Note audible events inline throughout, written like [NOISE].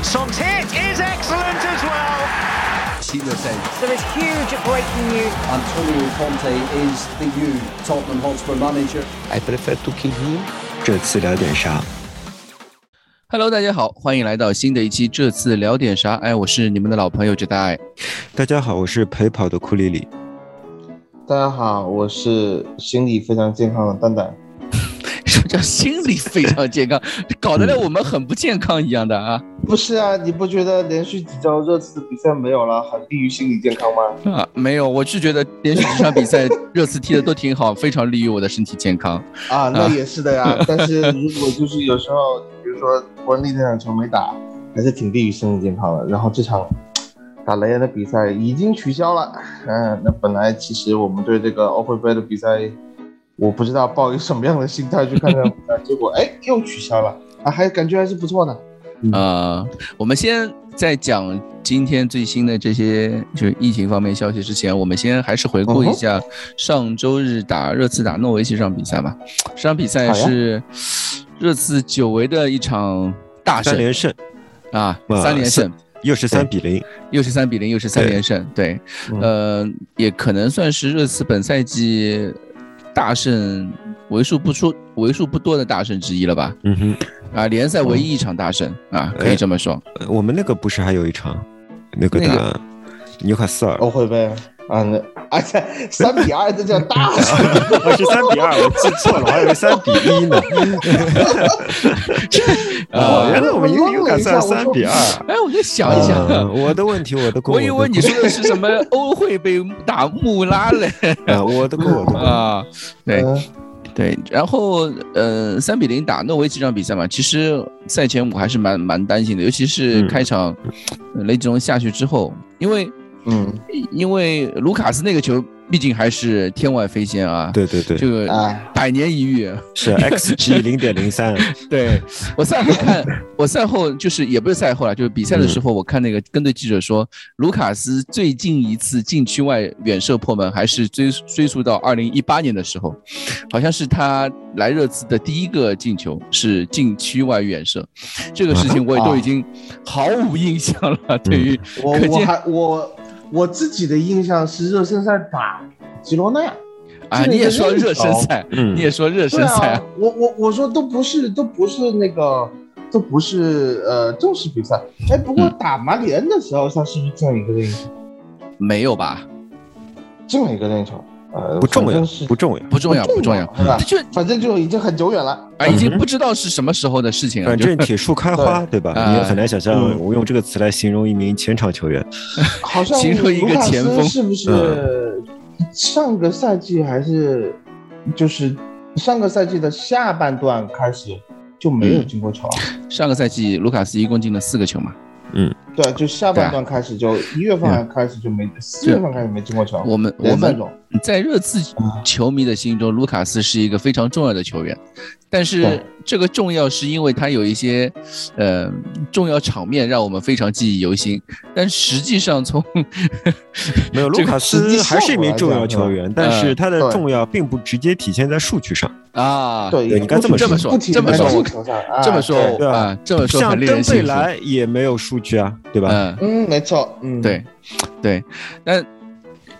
And Son's hit is excellent as well. There is huge breaking news. Antonio Conte is the new Tottenham Hotspur manager. I prefer to keep him. 这次聊点啥？Hello，大家好，欢迎来到新的一期。这次聊点啥？哎，我是你们的老朋友这大爱。大家好，我是陪跑的库里里。大家好，我是心理非常健康的蛋蛋。什么叫心理非常健康？[LAUGHS] 搞得来我们很不健康一样的啊！不是啊，你不觉得连续几周热刺的比赛没有了，很利于心理健康吗？啊，没有，我是觉得连续几场比赛热刺踢的都挺好，非常利于我的身体健康。啊，那也是的呀。[LAUGHS] 但是如果就是有时候，比如说伯恩利那场球没打，还是挺利于身体健康的。然后这场打雷恩的比赛已经取消了。嗯，那本来其实我们对这个欧会杯的比赛，我不知道抱以什么样的心态去看这场比赛，结果哎又取消了啊，还感觉还是不错的。呃，我们先在讲今天最新的这些就是疫情方面消息之前，我们先还是回顾一下上周日打热刺打诺维奇这场比赛吧。这场比赛是热刺久违的一场大胜，三连胜。啊，三连胜，又是三比零，又是三比零，又是三连胜，对，呃，也可能算是热刺本赛季大胜为数不出、为数不多的大胜之一了吧？嗯哼，啊，联赛唯一一场大胜啊，可以这么说。呃我们那个不是还有一场，那个那个纽卡斯尔，欧会杯啊，那而且三比二这叫大 [LAUGHS] 胜。我是三比二，我记错了，我还以为三比一呢。哦，[LAUGHS] 原来我们纽卡斯尔三比二。哎，我再想一想，嗯我的问题，我的锅，我以为你说的是什么 [LAUGHS] 欧会杯打穆拉嘞啊，我的锅，我的锅。啊？对嗯对，然后呃，三比零打诺维奇这场比赛嘛，其实赛前我还是蛮蛮担心的，尤其是嗯开场呃雷吉隆下去之后，因为嗯，因为卢卡斯那个球毕竟还是天外飞仙啊，对对对，这个哎，百年一遇。是 XG 零点零三，[LAUGHS] 对我赛后看，我赛后就是也不是赛后了，就是比赛的时候，我看那个跟队记者说，卢卡斯最近一次禁区外远射破门，还是追追溯到二零一八年的时候，好像是他来热刺的第一个进球是禁区外远射，这个事情我也都已经毫无印象了。对于我我可见还我我自己的印象是热身赛打吉罗纳，啊，你也说热身赛，嗯。你也说热身赛啊，我我我说都不是都不是那个都不是呃正式比赛，哎，不过打马里恩的时候，他是不是这样一个任意球？没有吧？这么一个任意球，呃，不重要不重要。不重要，不重要？就反正就已经很久远了。啊，已经不知道是什么时候的事情了。反正铁树开花，对吧？啊你也很难想象，嗯我用这个词来形容一名前场球员。好像 [LAUGHS] 形容一个卢卡斯前锋是不是上个赛季还是就是上个赛季的下半段开始就没有进过球啊？上个赛季卢卡斯一共进了四个球嘛，对，就下半段开始就一月份开始就没四月份开始没进过球。我们我们在热刺啊。球迷的心中，卢卡斯是一个非常重要的球员，但是这个重要是因为他有一些呃重要场面让我们非常记忆犹新，但实际上从没有，[LAUGHS] 卢卡斯还是一名重要球员，但是他的重要并不直接体现在数据上。啊，对，你该这么这么说这么说这么说对对吧啊，这么说像很令人登贝。莱也没有数据啊，对吧？嗯，嗯，没错，嗯，对，对，那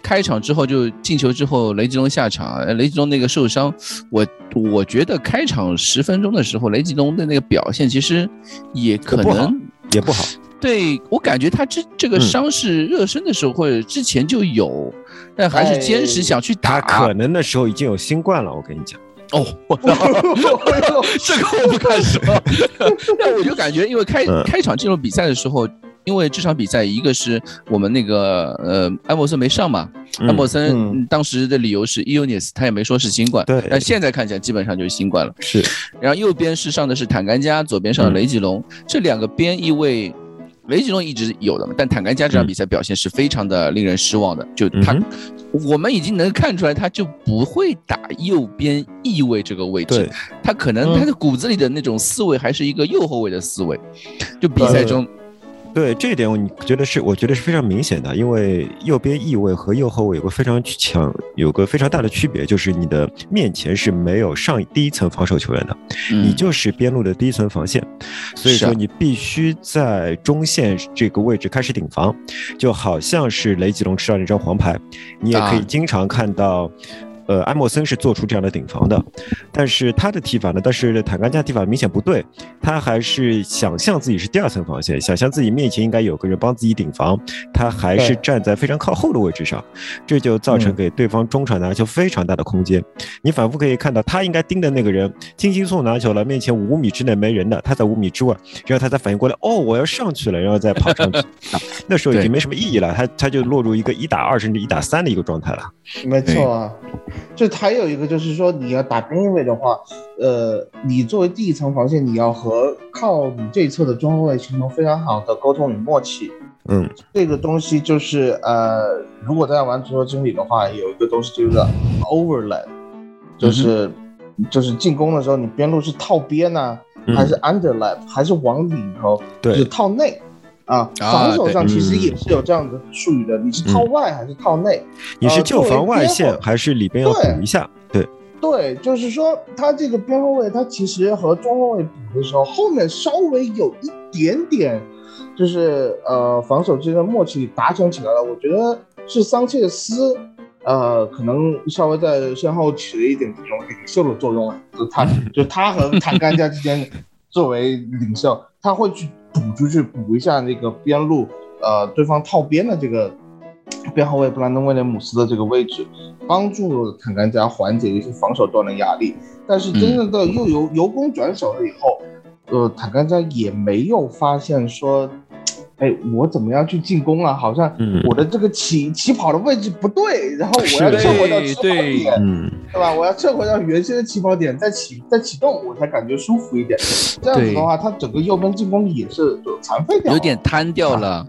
开场之后就进球之后，雷吉隆下场，呃雷吉隆那个受伤，我我觉得开场十分钟的时候，雷吉隆的那个表现其实也可能。也不好。对我感觉他这这个嗯伤是热身的时候或者之前就有，但还是坚持想去打他打。可能那时候已经有新冠了，我跟你讲。哦，我 [LAUGHS] 操，这个我不敢说。[LAUGHS] 但我就感觉，因为开嗯开场进入比赛的时候，因为这场比赛一个是我们那个呃艾默森没上嘛，嗯安默森当时的理由是 Eunice，他也没说是新冠，对但现在看起来基本上就是新冠了。是，然后右边是上的是坦甘加，左边上的嗯雷吉隆，这两个边翼位。雷吉诺一直有的嘛，但坦甘加这场比赛表现是非常的令人失望的。就他，嗯我们已经能看出来，他就不会打右边翼位这个位置，他可能嗯他的骨子里的那种思维还是一个右后卫的思维。就比赛中，对这一点，我你觉得是？我觉得是非常明显的，因为右边翼位和右后卫有个非常强、有个非常大的区别，就是你的面前是没有上第一层防守球员的，你就是边路的第一层防线，所以说你必须在中线这个位置开始顶防，就好像是雷吉隆吃到那张黄牌，你也可以经常看到。呃，埃默森是做出这样的顶防的，但是他的踢法呢？但是坦甘加踢法明显不对，他还是想象自己是第二层防线，想象自己面前应该有个人帮自己顶防，他还是站在非常靠后的位置上，这就造成给对方中场拿球非常大的空间。你反复可以看到，他应该盯的那个人轻轻松拿球了，面前五米之内没人的，他在五米之外，然后他才反应过来，哦，我要上去了，然后再跑上去，[LAUGHS] 那时候已经没什么意义了，他他就落入一个一打二甚至一打三的一个状态了。没错啊。就还有一个就是说，你要打边位的话，呃，你作为第一层防线，你要和靠你这一侧的中后卫形成非常好的沟通与默契。嗯，这个东西就是呃，如果大家玩足球经理的话，有一个东西就是 overlap，就是就是进攻的时候，你边路是套边呢，还是 underlap，还是往里头，对，套内。啊，防守上其实也是有这样的术语的，你是套外还是套内？你是就防外线还是里边要补一下？对对，就是说他这个边后卫，他其实和中后卫补的时候，后面稍微有一点点，就是呃防守之间的默契达成起来了。我觉得是桑切斯，呃，可能稍微在身后起了一点这种领袖的作用了。就他，就他和坦甘加之间作为领袖，他会去。补出去补一下那个边路，呃，对方套边的这个 [TSK] 边后卫布兰登威廉姆斯的这个位置，帮助坦甘加缓解一些防守端的压力。但是真正的又由由攻转守了以后，呃，坦甘加也没有发现说。哎，我怎么样去进攻啊？好像我的这个起起跑的位置不对，然后我要撤回到起跑点，对吧？我要撤回到原先的起跑点，再启再启动，我才感觉舒服一点。这样子的话，他整个右边进攻也是残废掉，有点瘫掉了。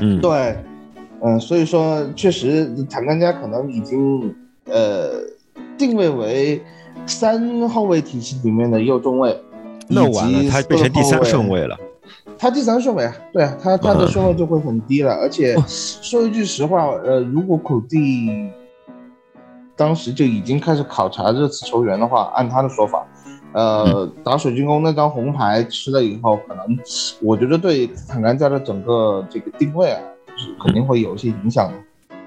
嗯，对，嗯，所以说确实坦甘加可能已经呃定位为三后卫体系里面的右中卫，那完了，他变成第三顺位了。他第三顺位啊，对啊，他他的顺位就会很低了。而且说一句实话，呃，如果孔蒂当时就已经开始考察这次球员的话，按他的说法，呃，打水晶宫那张红牌吃了以后，可能我觉得对坦甘加的整个这个定位啊，是肯定会有一些影响的。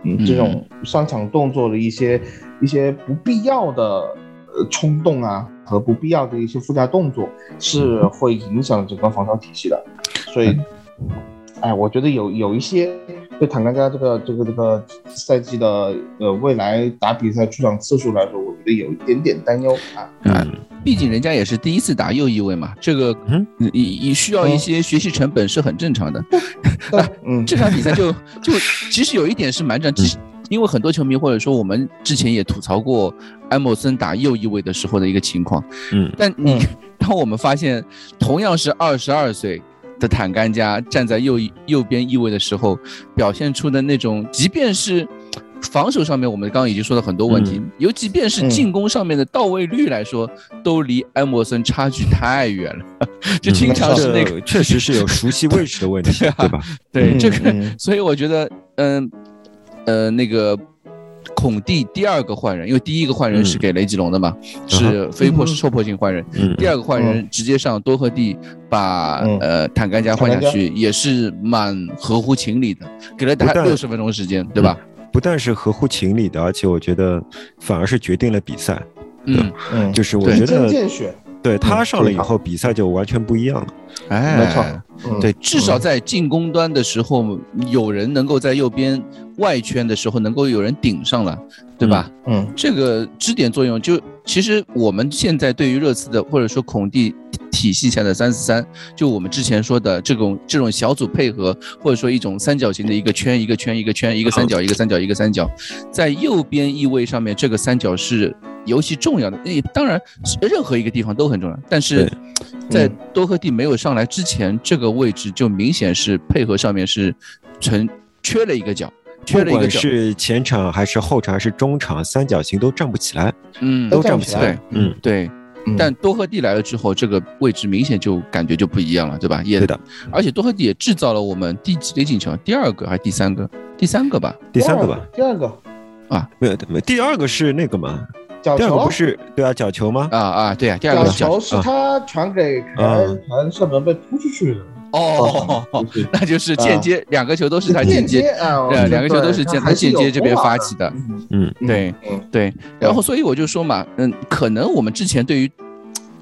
嗯，这种上场动作的一些一些不必要的呃冲动啊。和不必要的一些附加动作是会影响整个防守体系的，所以，哎，我觉得有有一些对坦甘加这个这个这个赛季的呃未来打比赛出场次数来说，我觉得有一点点担忧啊。嗯，毕竟人家也是第一次打右翼位嘛，这个嗯，你需要一些学习成本是很正常的。嗯，[LAUGHS] 这场比赛就就其实有一点是蛮正，因为很多球迷或者说我们之前也吐槽过埃莫森打右翼位的时候的一个情况，嗯，但你 [LAUGHS] 当我们发现同样是二十二岁的坦甘加站在右右边翼位的时候，表现出的那种，即便是防守上面我们刚刚已经说了很多问题，尤即便是进攻上面的到位率来说，都离埃默森差距太远了，[LAUGHS] 就经常是那个确实是有熟悉位置的问题，[LAUGHS] 对吧？对这个，所以我觉得，嗯。呃，那个孔蒂第二个换人，因为第一个换人是给雷吉隆的嘛，是非迫受迫性换人。第二个换人直接上多赫蒂，把呃坦甘加换下去，也是蛮合乎情理的，给了他六十分钟时间，对吧？不但是合乎情理的，而且我觉得反而是决定了比赛。嗯。嗯，就是我觉得。对他上了以后，比赛就完全不一样了。哎，没错，对，至少在进攻端的时候，有人能够在右边外圈的时候，能够有人顶上了，对吧？嗯，这个支点作用，就其实我们现在对于热刺的或者说孔蒂体系下的三四三，就我们之前说的这种这种小组配合，或者说一种三角形的一个圈一个圈一个圈一个三角一个三角一个三角，在右边翼位上面，这个三角是。尤其重要的，也，当然，任何一个地方都很重要。但是，在多赫蒂没有上来之前，这个位置就明显是配合上面是存缺了一个角，缺了一个角。是前场还是后场还是中场，三角形都站不起来，嗯，都站不起来。嗯，对。嗯但多赫蒂来了之后，这个位置明显就感觉就不一样了，对吧？也对的，而且多赫蒂也制造了我们第几个进球？第二个还是第三个？第三个吧？第三个吧，第二个啊没有没有，第二个是那个嘛，角球第二个不，是对啊，角球吗？啊啊，对啊，第二个角球是他传给凯恩，凯恩射门被扑出去的。哦，就是 [LAUGHS] 那就是间接两个球都是他间间接，对两个球都是间他间接这边发起的。的。嗯，对嗯对，然后所以我就说嘛，嗯，可能我们之前对于，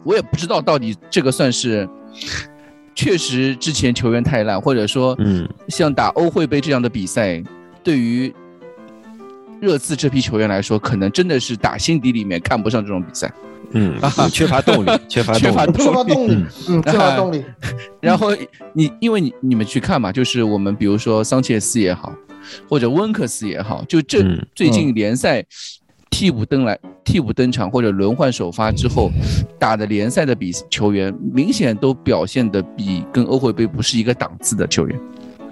我也不知道到底这个算是，确实之前球员太烂，或者说，嗯，像打欧会杯这样的比赛，对于热刺这批球员来说，可能真的是打心底里面看不上这种比赛。嗯，[LAUGHS] 缺乏动力，缺乏缺乏动力，缺乏动力，嗯，缺乏动力。[LAUGHS] 然后你因为你你们去看嘛，就是我们比如说桑切斯也好，或者温克斯也好，就这嗯最近联赛替补登来替补登场或者轮换首发之后打的联赛的比球员，明显都表现的比跟欧会杯不是一个档次的球员。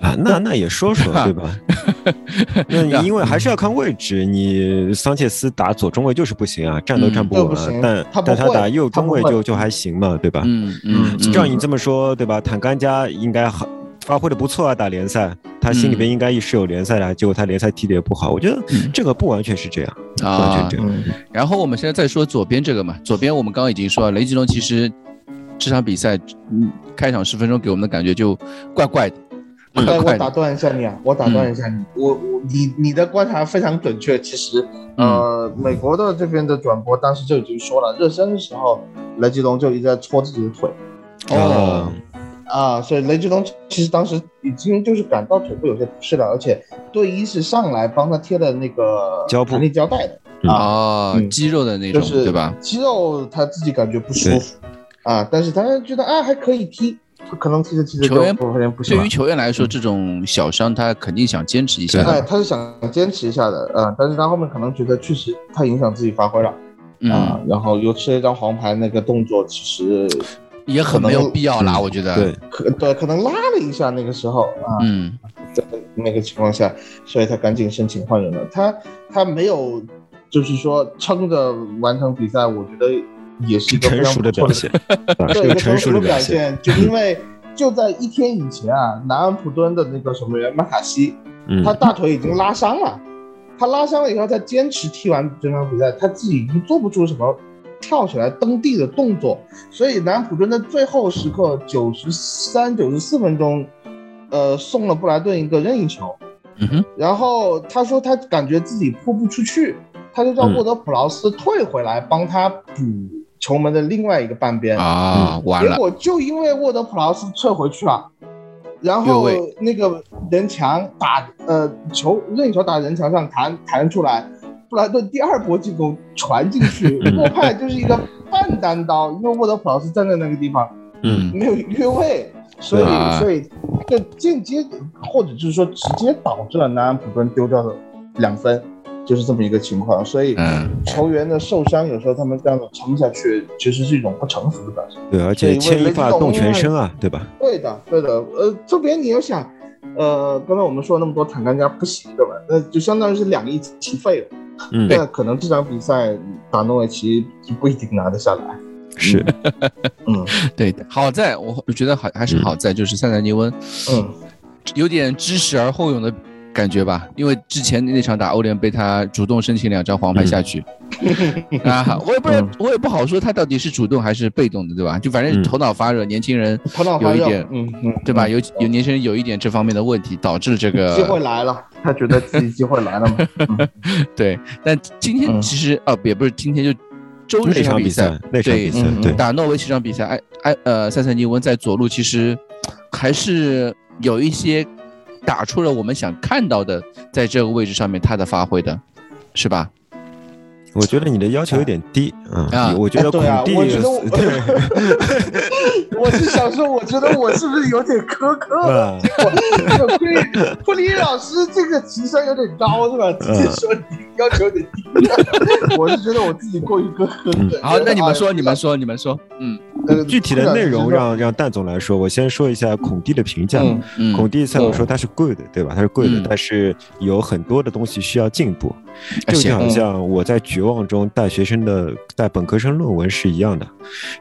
啊，那那也说说 [LAUGHS] 对吧？那 [LAUGHS] 你因为还是要看位置，你桑切斯打左中卫就是不行啊，站都站不稳。但他但他打右中卫就就还行嘛，对吧？嗯嗯，照你这么说，对吧？坦甘加应该好发挥的不错啊，打联赛，他心里边应该是有联赛的，结果他联赛踢的也不好。我觉得这个不完全是这样，不完全啊这，样。嗯，然后我们现在再说左边这个嘛，左边我们刚刚已经说了，雷吉隆其实这场比赛，嗯，开场十分钟给我们的感觉就怪怪的，怪哎，我打。断一下你啊，我打断一下你，我我你你的观察非常准确。其实，呃，美国的这边的转播当时就已经说了，热身的时候雷吉隆就一直在搓自己的腿。哦，啊，所以雷吉隆其实当时已经就是感到腿部有些不适了，而且队医是上来帮他贴的那个胶布。弹力胶带的。嗯。啊，哦，嗯。肌肉的那种，就是对吧？肌肉他自己感觉不舒服。啊，但是他觉得啊还可以踢，可能其实其实球员对于。球员来说，这种小伤他肯定想坚持一下哎，的。他是想坚持一下的，呃，但是他后面可能觉得确实太影响自己发挥了啊、嗯，然后又吃了一张黄牌，那个动作其实也很没有必要啦，嗯我觉得。对，可对可能拉了一下那个时候啊，嗯在那个情况下，所以他赶紧申请换人了。他他没有就是说撑着完成比赛，我觉得也是一个非成常不错的熟的表现，[LAUGHS] 对一个成熟的表现。就因为就在一天以前啊，南安普敦的那个守门员麦卡西，嗯他大腿已经拉伤了，他拉伤了以后，他坚持踢完这场比赛，他自己已经做不出什么跳起来蹬地的动作，所以南安普敦的最后时刻九十三、九十四分钟，呃，送了布莱顿一个任意球，嗯哼，然后他说他感觉自己扑不出去，他就叫嗯沃德普劳斯退回来帮他补球门的另外一个半边。啊，完了，结果就因为沃德普劳斯撤回去了，然后那个人墙打呃球任意球打人墙上弹弹出来，布莱顿第二波进攻传进去，嗯 [LAUGHS] 莫派就是一个半单刀，因为沃德普劳斯站在那个地方嗯。没有越位，所以啊。所以就间接或者就是说直接导致了南安普顿丢掉了两分，就是这么一个情况，所以。嗯球员的受伤，有时候他们这样子撑下去，其实是一种不成熟的表现。对，而且牵一发动全身啊，对吧？对的，对的。呃，这边你要想，呃，刚才我们说了那么多坦甘加不行对吧？那就相当于是两翼齐废了。嗯，那可能这场比赛打诺维奇就不一定拿得下来。是，嗯 [LAUGHS] 对的，好在我我觉得好还是好在就是塞塞尼温嗯，有点知耻而后勇的感觉吧，因为之前那场打欧联杯他主动申请两张黄牌下去，[LAUGHS] 啊，我也不我也不好说他到底是主动还是被动的，对吧？就反正嗯。头脑发热，年轻人头脑发热有一点，嗯嗯，对吧？有有年轻人有一点这方面的问题，导致这个机会来了，他觉得自己机会来了嘛。[LAUGHS] 对，但今天嗯。其实啊，也不是今天就周日那这场比赛，那场对比赛嗯，对，打诺维奇这场比赛，埃埃呃塞塞尼翁在左路其实还是有一些打出了我们想看到的，在这个位置上面他的发挥的，是吧？我觉得你的要求有点低啊啊，我觉得孔哎对啊蒂我觉得我 [LAUGHS] [LAUGHS] 我是想说，我觉得我是不是有点苛刻了？啊，这个库里库里老师这个情商有点高是吧？直接说你要求有点低，我是觉得我自己过于苛刻。好，那你们说，啊你们说，你们说，嗯，呃具体的内容让让蛋总来说，我先说一下孔蒂的评价。嗯嗯孔蒂赛我说他是 good，对吧？他是 good，、嗯但是有很多的东西需要进步。这就好像我在绝望中带学生的带本科生论文是一样的，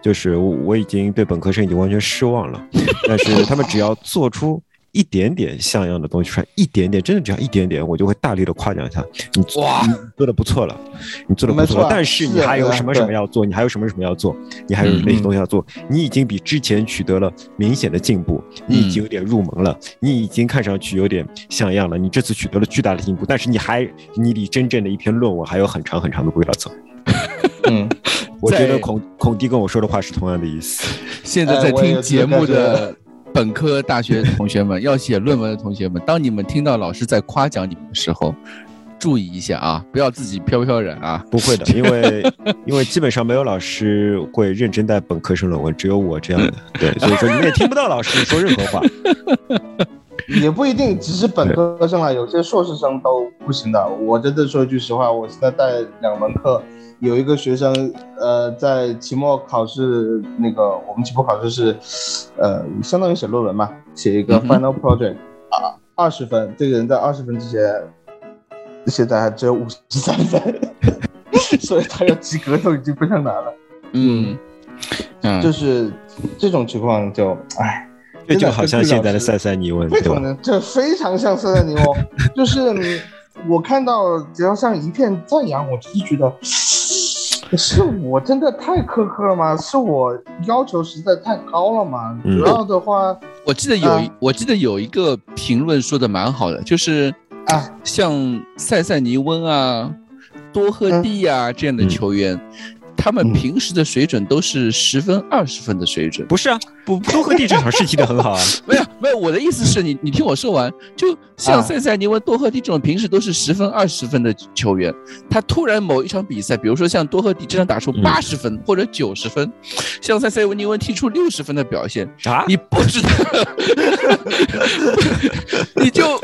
就是我我已经对本科生已经完全失望了，但是他们只要做出。一点点像样的东西出来，一点点，真的只要一点点，我就会大力的夸奖一下。你哇你做的不错了，你做的不错，错但是你还有什么什么要做？你还有什么什么要做？你还有那些东西要做？你已经比之前取得了明显的进步，你已经有点入门了，你已经看上去有点像样了。你这次取得了巨大的进步，但是你还你离真正的一篇论文还有很长很长的路要走。嗯，[LAUGHS] 我觉得孔孔蒂跟我说的话是同样的意思。现在在听节目的。本科大学同学们，要写论文的同学们，当你们听到老师在夸奖你们的时候，注意一下啊，不要自己飘飘然啊。不会的，因为 [LAUGHS] 因为基本上没有老师会认真带本科生论文，只有我这样的。[LAUGHS] 对，所以说你们也听不到老师说任何话。[LAUGHS] 也不一定，只是本科生啊，有些硕士生都不行的。我真的说一句实话，我现在带两门课。有一个学生，呃，在期末考试那个，我们期末考试是，呃，相当于写论文嘛，写一个 final project 啊，二十分。这个人在二十分之前，现在还只有五十三分，[LAUGHS] 所以他要及格都已经非常难了。嗯，嗯，就是这种情况就，唉，这就好像现在的塞塞尼翁，非常的，这非常像塞塞尼翁，就是我看到只要像一片赞扬，我就是觉得。是我真的太苛刻了吗？是我要求实在太高了吗？主要的话，我记得有，啊、我记得有一个评论说的蛮好的，就是啊，像塞塞尼翁啊、多赫蒂啊、嗯、这样的球员。嗯他们平时的水准都是十分、二十分的水准，不是啊？不，多赫蒂这场是踢得很好啊。[LAUGHS] 没有，没有，我的意思是你，你听我说完。就像塞塞尼翁、多赫蒂这种平时都是十分、二十分的球员，他突然某一场比赛，比如说像多赫蒂这场打出八十分或者九十分，像塞塞尼翁踢出六十分的表现啊，你不知道，[LAUGHS] 你就。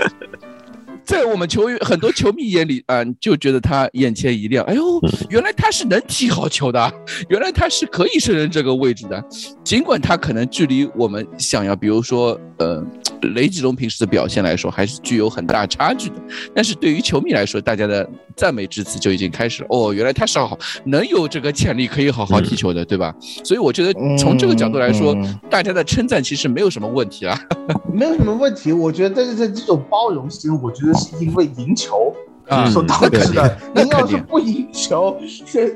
在我们球员很多球迷眼里啊，就觉得他眼前一亮，哎呦，原来他是能踢好球的，原来他是可以胜任这个位置的。尽管他可能距离我们想要，比如说呃雷吉隆平时的表现来说，还是具有很大差距的。但是对于球迷来说，大家的赞美之词就已经开始了。哦，原来他是好，能有这个潜力可以好好踢球的，对吧？所以我觉得从这个角度来说，嗯、大家的称赞其实没有什么问题啊，[LAUGHS] 没有什么问题。我觉得但是这种包容心，我觉得。是因为赢球啊所导致的。您要是不赢球，这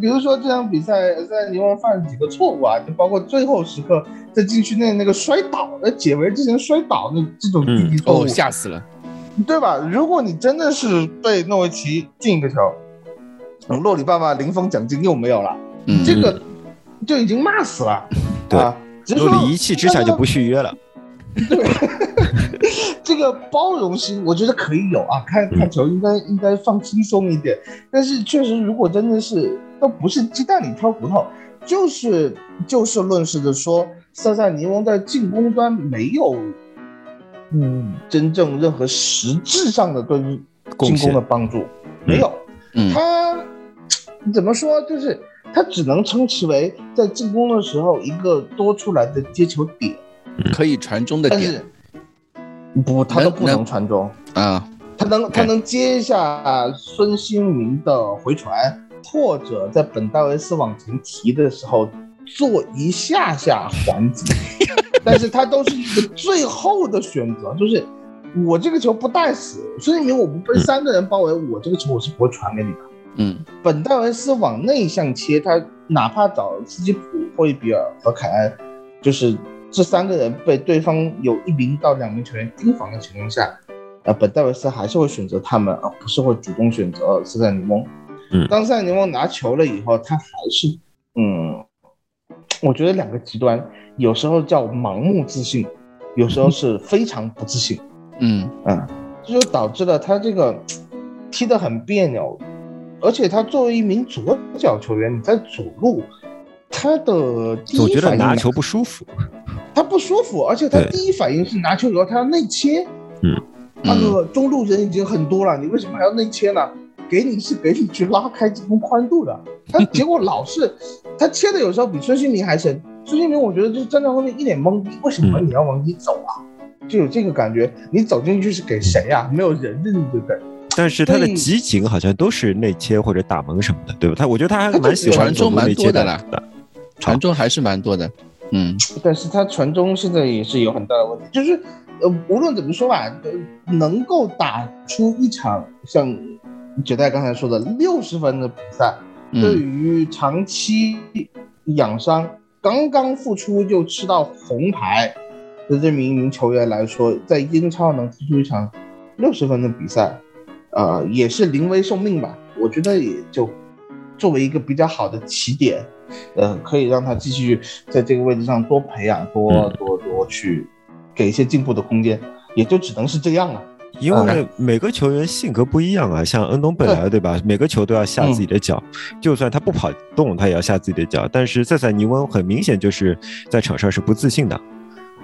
比如说这场比赛，在尼翁犯了几个错误啊，就包括最后时刻在禁区内那个摔倒，在解围之前摔倒那这种低级错误，哦，吓死了，对吧？如果你真的是被诺维奇进一个球，嗯，洛里爸爸零封奖金又没有了，嗯、这个就已经骂死了。对，啊、洛里一气之下就不续约了。对，[LAUGHS] 这个包容心我觉得可以有啊，看看球应该应该放轻松一点。但是确实，如果真的是都不是鸡蛋里挑骨头，就是就事论事的说，塞塞尼翁在进攻端没有，嗯，真正任何实质上的对于进攻的帮助，没有。嗯，他怎么说？就是他只能称其为在进攻的时候一个多出来的接球点。可以传中的点，不，他都不能传中啊。他能，他能接一下孙兴民的回传，或者在本戴维斯往前提的时候做一下下还击，[LAUGHS] 但是他都是一个最后的选择，就是我这个球不带死孙兴民，我不被三个人包围，我这个球我是不会传给你的。嗯，本戴维斯往内向切，他哪怕找斯基普、霍伊比尔和凯恩，就是。这三个人被对方有一名到两名球员盯防的情况下，呃，本戴维斯还是会选择他们，而不是会主动选择塞塞尼翁。嗯，当塞塞尼翁拿球了以后，他还是，嗯，我觉得两个极端，有时候叫盲目自信，有时候是非常不自信。嗯嗯，这就导致了他这个踢得很别扭，而且他作为一名左脚球员，你在左路，他的总觉得拿球不舒服。他不舒服，而且他第一反应是拿球以后他要内切，嗯，那个中路人已经很多了，你为什么还要内切呢？给你是给你去拉开进攻宽度的，他 [LAUGHS] 结果老是他切的有时候比孙兴民还深，孙兴民我觉得就是站在后面一脸懵逼，为什么你要往里走啊？就有这个感觉，你走进去是给谁呀、没有人的，对不对？但是他的集锦好像都是内切或者打门什么的，对吧？他我觉得他还蛮喜欢传中蛮多的啦。传中还是蛮多的。嗯，但是他传中现在也是有很大的问题，就是呃，无论怎么说吧，呃能够打出一场像九代刚才说的六十分的比赛，嗯对于长期养伤、刚刚复出就吃到红牌的这名球员来说，在英超能踢出一场六十分的比赛，呃，也是临危受命吧。我觉得也就作为一个比较好的起点，呃，可以让他继续在这个位置上多培养、多嗯多多去给一些进步的空间，也就只能是这样了。因为每个球员性格不一样啊，像恩东本来对吧？每个球都要下自己的脚，就算他不跑动，他也要下自己的脚。但是塞塞尼翁很明显就是在场上是不自信的。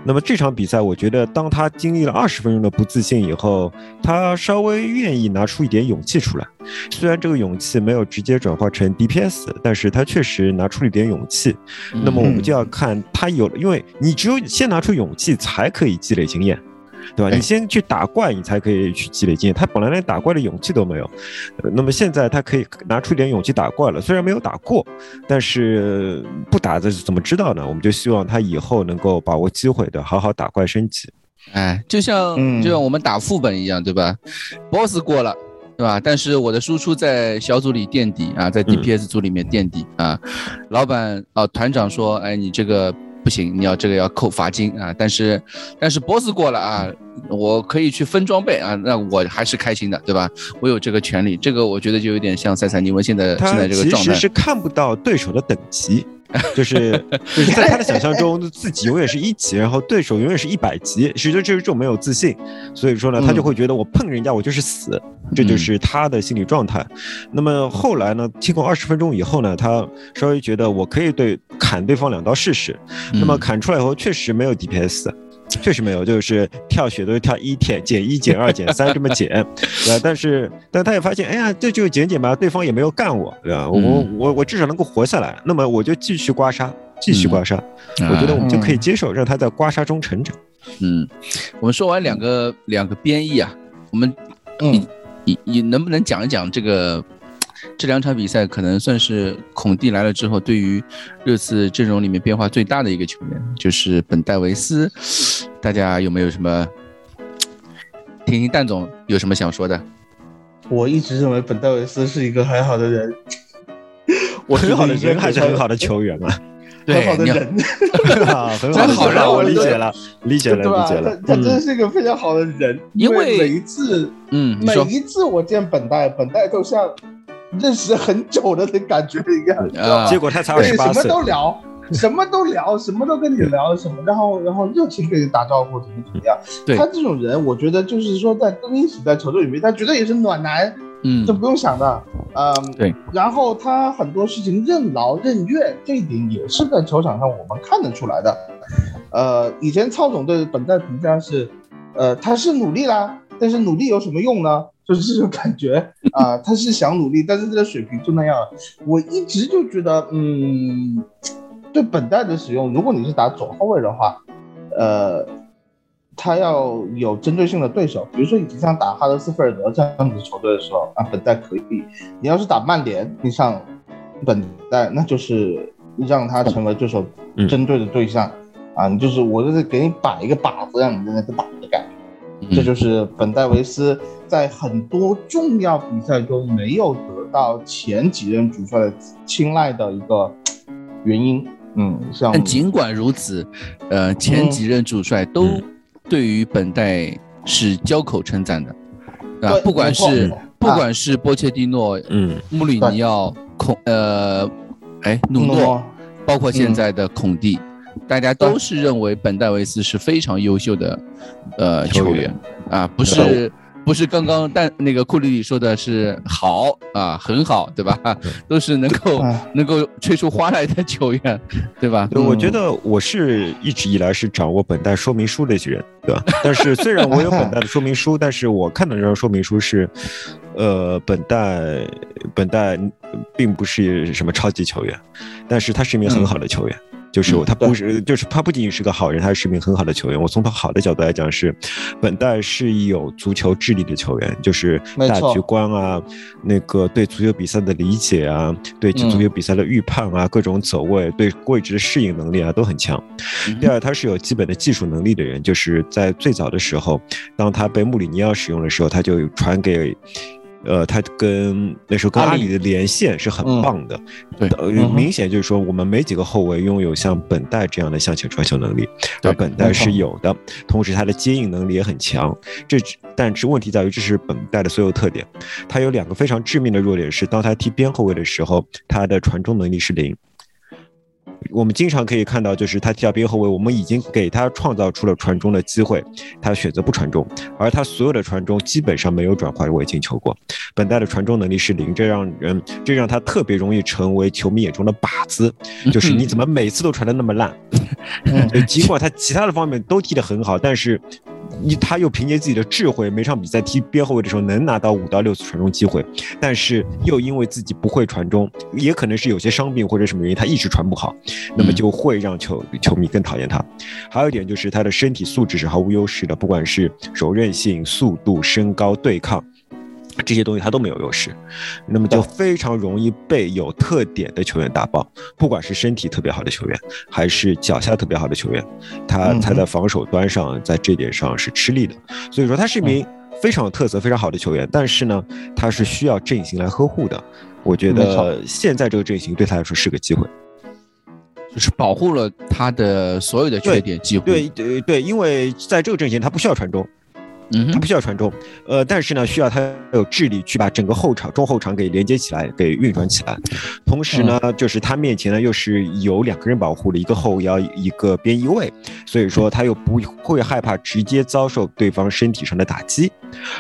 那么这场比赛，我觉得当他经历了二十分钟的不自信以后，他稍微愿意拿出一点勇气出来。虽然这个勇气没有直接转化成 DPS，但是他确实拿出了一点勇气。那么我们就要看他有，因为你只有先拿出勇气，才可以积累经验。对吧？你先去打怪，你才可以去积累经验。他本来连打怪的勇气都没有，呃那么现在他可以拿出一点勇气打怪了。虽然没有打过，但是呃不打的怎么知道呢？我们就希望他以后能够把握机会的，好好打怪升级。哎，就像、嗯就像我们打副本一样，对吧？BOSS 过了，对吧？但是我的输出在小组里垫底啊，在 DPS 组里面垫底、啊。老板啊，团长说，哎，你这个不行，你要这个要扣罚金啊。但是但是 BOSS 过了啊，我可以去分装备啊，那我还是开心的，对吧？我有这个权利，这个我觉得就有点像塞塞尼文现在现在这个状态。其实是看不到对手的等级，[LAUGHS] 就是就是在他的想象中，[LAUGHS] 自己永远是一级，然后对手永远是一百级，其实就是这种没有自信，所以说呢，他就会觉得我碰人家我就是死，这就是他的心理状态。那么后来呢，经过二十分钟以后呢，他稍微觉得我可以对砍对方两刀试试，那么嗯。砍出来以后确实没有 DPS。确实没有，就是跳雪都是跳一减减一减二减三这么减，[LAUGHS] 对吧？但是，但他也发现，哎呀，这就减减吧，对方也没有干我，对吧？我嗯我我至少能够活下来，那么我就继续刮痧，继续刮痧。嗯我觉得我们就可以嗯接受，让他在刮痧中成长。嗯，我们说完两个两个编译啊，我们嗯你你你能不能讲一讲这个这两场比赛可能算是孔蒂来了之后对于热刺阵容里面变化最大的一个球员，就是本戴维斯。大家有没有什么？听听蛋总有什么想说的？我一直认为本戴维斯是一个很好的人，我很好的人还是很好的球员嘛？[LAUGHS] 很好的人，真好球员，我理解了，理解了，理解了。他他真嗯，是一个非常好的人，因为每一次嗯，每一次我见本代，本代都像认识很久了的感觉一样，你知道吗结果他才二对，什么十八岁，都聊，什么都聊，[LAUGHS] 什么都跟你聊，什么，然后然后热情跟你打招呼，怎么怎么样。对他这种人，我觉得就是说在更衣室在球队里面，他绝对也是暖男，嗯这不用想的。嗯，对。然后他很多事情任劳任怨，这一点也是在球场上我们看得出来的。呃，以前曹总对本代评价是，呃，他是努力啦，但是努力有什么用呢？就是这种感觉 [LAUGHS] 啊、他是想努力，但是这个水平就那样。我一直就觉得，嗯，对本代的使用，如果你是打左后卫的话，呃，他要有针对性的对手，比如说你像打哈德斯菲尔德这样子球队的时候啊，本代可以。你要是打曼联，你上本代，那就是让他成为对手针对的对象、啊，你就是我就是给你摆一个靶子，让你在那个打的感觉。嗯。这就是本戴维斯在很多重要比赛中没有得到前几任主帅的青睐的一个原因。嗯，像但尽管如此，呃，前几任主帅都嗯对于本代是交口称赞的，啊对，不管是错。不管是波切蒂诺、嗯，穆里尼奥、孔呃，哎，努诺，包括现在的孔蒂，大家都是认为本戴维斯是非常优秀的呃球员球员啊，不是不是刚刚但那个库里里说的是好啊，很好，对吧？都是能够哎能够吹出花来的球员，对吧？对，我觉得我是一直以来是掌握本代说明书的一些人，对吧？但是虽然我有本代的说明书，但是我看到这张说明书是，呃，本代本代并不是什么超级球员，但是他是一名很好的球员。就是他不是，就是他不仅仅是个好人，他是一名很好的球员。我从他好的角度来讲，是本代是有足球智力的球员，就是大局观啊，那个对足球比赛的理解啊，对足球比赛的预判啊，各种走位，对位置的适应能力啊都很强。第二，他是有基本的技术能力的人，就是在最早的时候，当他被穆里尼奥使用的时候，他就传给。呃，他跟那时候跟阿里的连线是很棒的，对，明显就是说我们没几个后卫拥有像本代这样的向前传球能力，而本代是有的，同时他的接应能力也很强。这但是问题在于这是本代的所有特点，他有两个非常致命的弱点是，当他踢边后卫的时候，他的传中能力是零。我们经常可以看到，就是他踢到边后卫，我们已经给他创造出了传中的机会，他选择不传中，而他所有的传中基本上没有转化为进球过。本代的传中能力是零，这让人这让他特别容易成为球迷眼中的靶子，[LAUGHS] 就是你怎么每次都传的那么烂？[LAUGHS] 尽管他其他的方面都踢得很好，但是。你他又凭借自己的智慧，每场比赛踢边后卫的时候能拿到五到六次传中机会，但是又因为自己不会传中，也可能是有些伤病或者什么原因，他一直传不好，那么就会让球球迷更讨厌他。还有一点就是他的身体素质是毫无优势的，不管是柔韧性、速度、身高、对抗。这些东西他都没有优势，那么就非常容易被有特点的球员打爆。不管是身体特别好的球员，还是脚下特别好的球员，他他在防守端上在这点上是吃力的。所以说他是一名非常有特色、非常好的球员，但是呢，他是需要阵型来呵护的。我觉得现在这个阵型对他来说是个机会，就是保护了他的所有的缺点，几乎对对对，因为在这个阵型他不需要传中。嗯，他不需要传中，呃，但是呢，需要他有智力去把整个后场、中后场给连接起来，给运转起来。同时呢，就是他面前呢又是有两个人保护的，一个后腰，一个边翼位，所以说他又不会害怕直接遭受对方身体上的打击。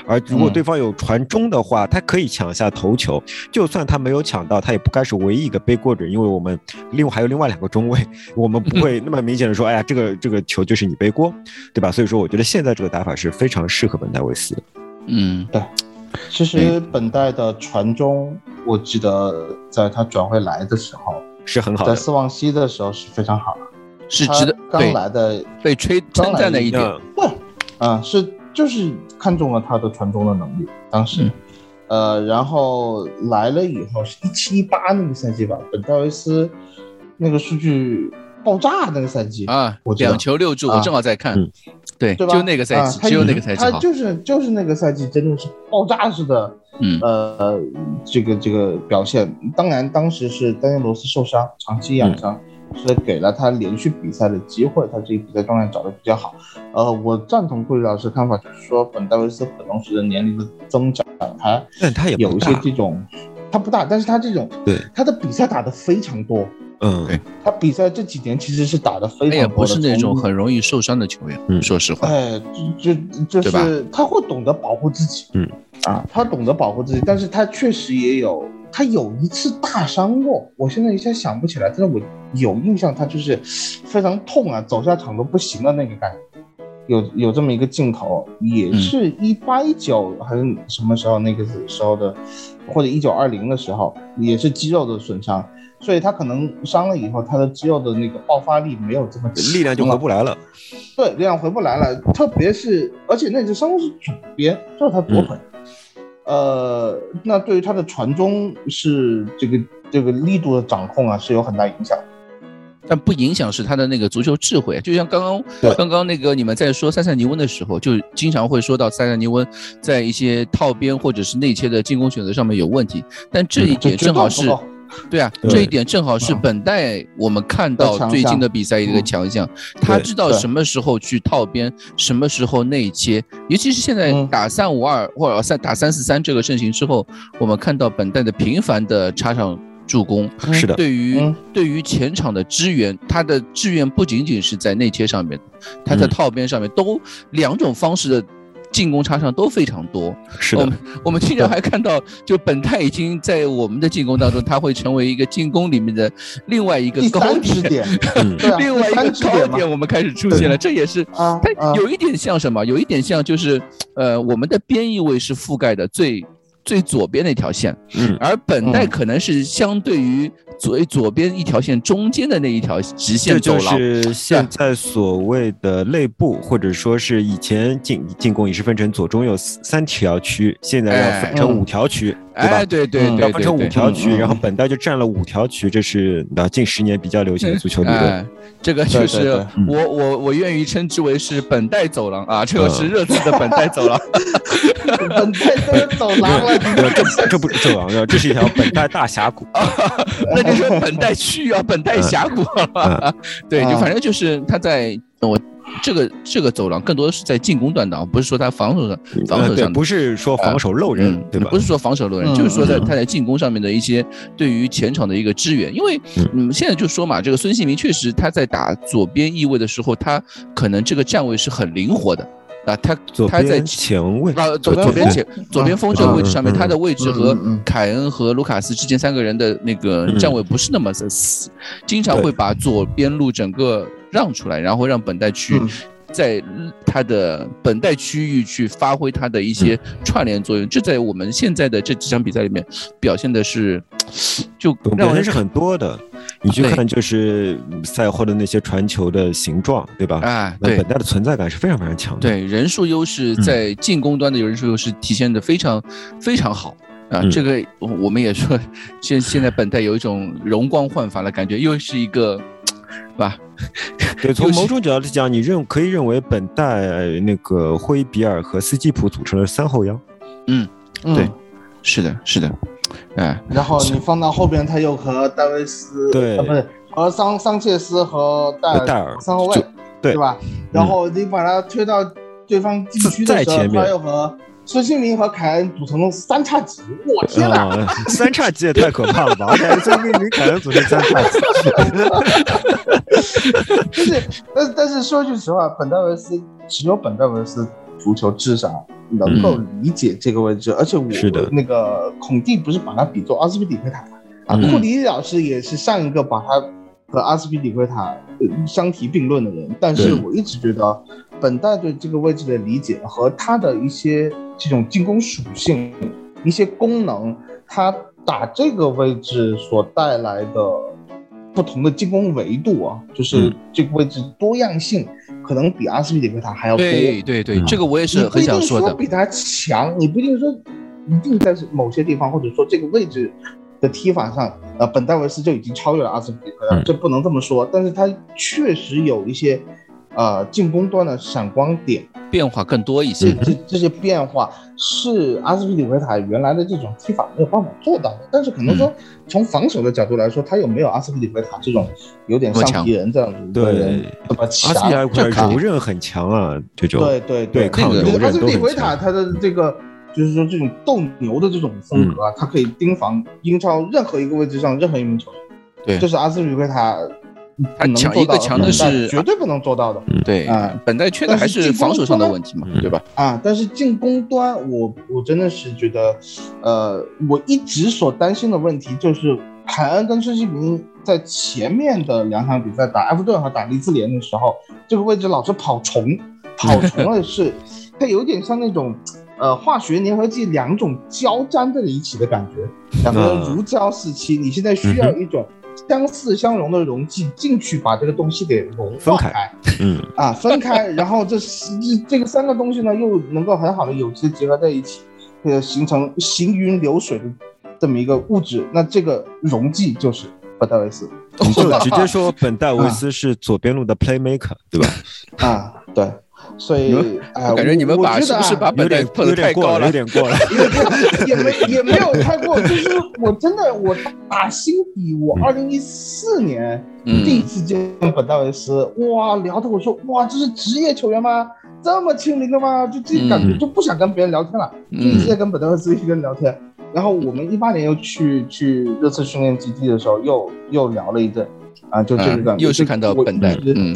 而如果对方有传中的话，他可以抢下头球，就算他没有抢到，他也不该是唯一一个背锅者，因为我们另外还有另外两个中卫，我们不会 [LAUGHS] 那么明显的说，哎呀，这个这个球就是你背锅，对吧？所以说，我觉得现在这个打法是非常。适合本代维斯，嗯，对，其实本代的传中，我记得在他转会来的时候是很好的，在斯旺西的时候是非常好的，是值得刚来的被吹称赞的一点，对，啊，是就是看中了他的传中的能力，当时，呃，然后来了以后是一七一八那个赛季吧，本戴维斯那个数据。爆炸那个赛季啊，我两球六助，我正好在看，对，就那个赛季，只有那个赛季他就是就是那个赛季，真的是爆炸式的，嗯。呃，这个这个表现。当然，当时是丹尼罗斯受伤，长期养伤，是给了他连续比赛的机会，他这个比赛状态找的比较好。呃，我赞同顾老师看法，就是说本戴维斯可能随着年龄的增长，他但他也有一些这种，他不大，但是他这种对。他的比赛打的非常多。嗯，对他比赛这几年其实是打的非常，他也不是那种很容易受伤的球员。嗯，说实话，哎，就就就是他会懂得保护自己。嗯，啊，他懂得保护自己，但是他确实也有，他有一次大伤过，我现在一下想不起来，但是我有印象，他就是非常痛啊，走下场都不行的那个感觉。有有这么一个镜头，也是一八一九还是什么时候那个时候的，或者一九二零的时候，也是肌肉的损伤。所以他可能伤了以后，他的肌肉的那个爆发力没有这么力量就回不来了。对，力量回不来了。特别是，而且那只伤是左边，就是他左腿。呃，那对于他的传中是这个这个力度的掌控啊，是有很大影响。但不影响是他的那个足球智慧。就像刚刚刚刚那个你们在说塞塞尼翁的时候，就经常会说到塞塞尼翁在一些套边或者是内切的进攻选择上面有问题。但这一点正好是。对啊，这一点正好是本代我们看到最近的比赛一个强项，他知道什么时候去套边，什么时候内切，尤其是现在打三五二或者三打三四三这个阵型之后，我们看到本代的频繁的插上助攻，是的，对于对于前场的支援，他的支援不仅仅是在内切上面，他在套边上面都两种方式的。进攻差上都非常多，是的。我们我们经常还看到，就本泰已经在我们的进攻当中，他会成为一个进攻里面的另外一个高点，[LAUGHS] 另外一个高点，我们开始出现了。这也是它有一点像什么？有一点像就是，呃，我们的边翼位是覆盖的最最左边那条线，嗯，而本代可能是相对于左左边一条线中间的那一条直线这就走廊。是现在所谓的内部，或者说是以前进进攻也是分成左中右三三条区，现在要分成哎五条区，对吧哎，？对对嗯对对要分成五条区，然后本代就占了五条区，这是啊近十年比较流行的足球理论。哎，这个就是对对对我我我愿意称之为是本代走廊啊，这个是嗯热刺的本代走廊。[LAUGHS] 本代走廊了，呃 [LAUGHS] 这这不是走廊，这是一条本代大峡谷。[LAUGHS] 那本代区啊，本代峡谷了。对，就啊反正就是他在我这个这个走廊更多的是在进攻端的，不是说他防守上防守上的。不是说防守漏人嗯，，对吧不？是说防守漏人，嗯就是说在嗯他在进攻上面的一些对于前场的一个支援。因为嗯嗯，现在就说嘛，这个孙兴民确实他在打左边翼位的时候，他可能这个站位是很灵活的啊，他左他在前卫，啊，左左边前左边锋这个位置上面，他的位置和凯恩和卢卡斯之间三个人的那个嗯站位不是那么的死，经常会把左边路整个让出来，然后让本代区嗯在他的本代区域去发挥他的一些串联作用。这在我们现在的这几场比赛里面表现的是，就让人是很多的。你去看，就是赛后的那些传球的形状，对吧？啊，对那本代的存在感是非常非常强的。对，人数优势嗯在进攻端的人数优势体现的非常非常好啊！嗯这个我我们也说，现现在本代有一种容光焕发的感觉，又是一个，是吧？[LAUGHS] 对，从某种角度讲，你认可以认为本代呃那个霍伊比尔和斯基普组成了三后腰。嗯对是的，是的，哎，然后你放到后边，他又和戴维斯，对呃，不是和桑桑切斯和戴尔戴尔三后卫，对对吧？然后你把他推到对方禁区的时候他又和孙兴民和凯恩组成了三叉戟，我天哪！啊，三叉戟也太可怕了吧！[LAUGHS] 而且孙兴民、凯恩组成三叉戟。[LAUGHS] 就是，但是但是说句实话，本戴维斯只有本戴维斯足球至少能够理解这个位置，而且我的。那个孔蒂不是把他比作阿斯皮里奎塔啊，嗯。库里老师也是上一个把他和阿斯皮里奎塔呃相提并论的人，但是我一直觉得本代对这个位置的理解和他的一些这种进攻属性、一些功能，他打这个位置所带来的不同的进攻维度啊，就是嗯这个位置多样性可能比阿斯皮里奎塔还要多。对对对，嗯这个我也是很你不一定想说的。比他强，你不一定说一定在某些地方，或者说这个位置的踢法上，呃，本戴维斯就已经超越了阿斯皮里奎塔，嗯这不能这么说。但是他确实有一些呃进攻端的闪光点，变化更多一些这。这这些变化是阿斯皮里奎塔原来的这种踢法没有办法做到的。但是可能嗯说从防守的角度来说，他又没有阿斯皮里奎塔这种有点像皮人这样子的人这么阿强。斯皮尔这克柔韧很强啊，这种。对对对抗柔阿斯皮里维塔他的这个就是说这种斗牛的这种风格啊，他可以盯防英超任何一个位置上任何一名球员。对这是阿斯皮里维塔他强能做到一个强的但是绝对不能做到的对啊，本代缺的还是防守上的问题嘛，嗯对吧？啊。但是进攻端，我我真的是觉得，呃，我一直所担心的问题就是凯恩跟孙兴民在前面的两场比赛打埃弗顿和打利兹联的时候，这个位置老是跑重，跑重了是，它有点像那种。呃，化学粘合剂两种胶粘在了一起的感觉，两个如胶似漆。你现在需要嗯一种相似相融的溶剂进去，把这个东西给融分开化开。嗯，啊，分开，然后这这这个三个东西呢，又能够很好的有机结合在一起，呃，形成行云流水的这么一个物质。那这个溶剂就是本戴维斯你就直接说 [LAUGHS] 本戴维斯是左边路的 playmaker，对吧？啊，对，所以你们哎，我感觉你们把是不是把有点本代碰有得太高点过了，有点过了。[LAUGHS] 也没也没有太过，就是我真的我打心底，我二零一四年嗯第一次见本戴维斯，哇，聊的我说哇，这是职业球员吗？这么亲民的吗？就自己感觉嗯就不想跟别人聊天了，就一直在跟本戴维斯一个人聊天。然后我们一八年又去去热刺训练基地的时候，又又聊了一阵，啊，就这个又是看到本代一，直嗯，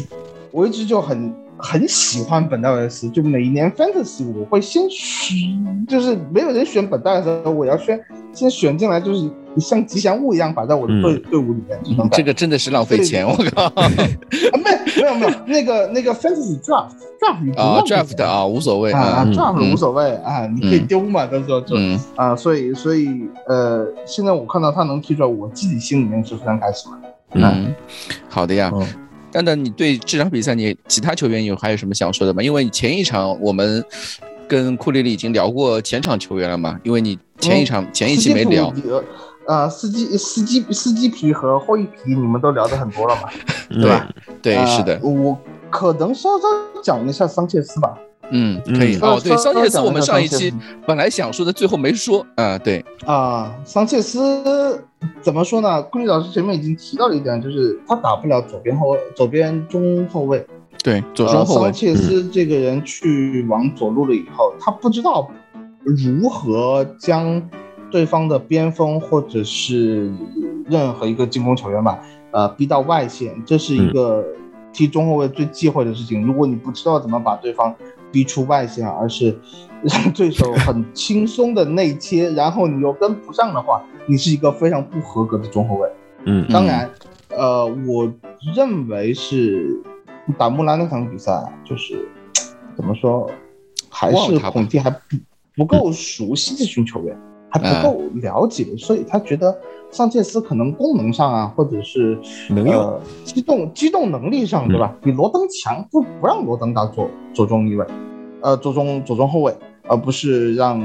我一直就很很喜欢本戴维斯，就每年 fantasy 我会先选，就是没有人选本戴的时候，我要先先选进来，就是像吉祥物一样摆在我的队、队伍里面这个真的是浪费钱，我靠，[LAUGHS] 啊，没有没有没有，那个那个 fantasy draft draft 你不啊用，draft 啊，无所谓啊，draft 嗯。无所谓啊，你可以嗯丢嘛，到时候就嗯。啊，所以所以呃，现在我看到他能踢出来，我自己心里面是非常开心的。嗯，好的呀。嗯蛋蛋，你对这场比赛你其他球员有还有什么想说的吗？因为你前一场我们跟库里里已经聊过前场球员了嘛，因为你前一场、前一期没聊，斯基普。呃，司机司机司机皮和后一皮，你们都聊得很多了嘛，对 [LAUGHS] 对吧？对，呃是的，我可能稍稍讲一下桑切斯吧。嗯，可以。嗯哦，对，桑切斯我们上一期本来想说的，最后没说啊，对，啊，桑切斯怎么说呢？库里老师前面已经提到了一点，就是他打不了左边后卫，左边中后卫。对，左中后卫呃桑，切斯这个人去往左路了以后，他不知道如何将对方的边锋或者是任何一个进攻球员吧，呃，逼到外线，这是一个踢中后卫最忌讳的事情。如果你不知道怎么把对方逼出外线，而是让对手很轻松的内切，然后你又跟不上的话，你是一个非常不合格的中后卫。嗯当然，呃，我认为是打木兰那场比赛，就是怎么说，还是忘了他吧孔蒂还不不够熟悉这群球员，还不够了解，所以他觉得桑切斯可能功能上啊，或者是能用呃机动机动能力上，对吧？比罗登强，不不让罗登打左左中翼位，呃，左中左中后卫，而不是让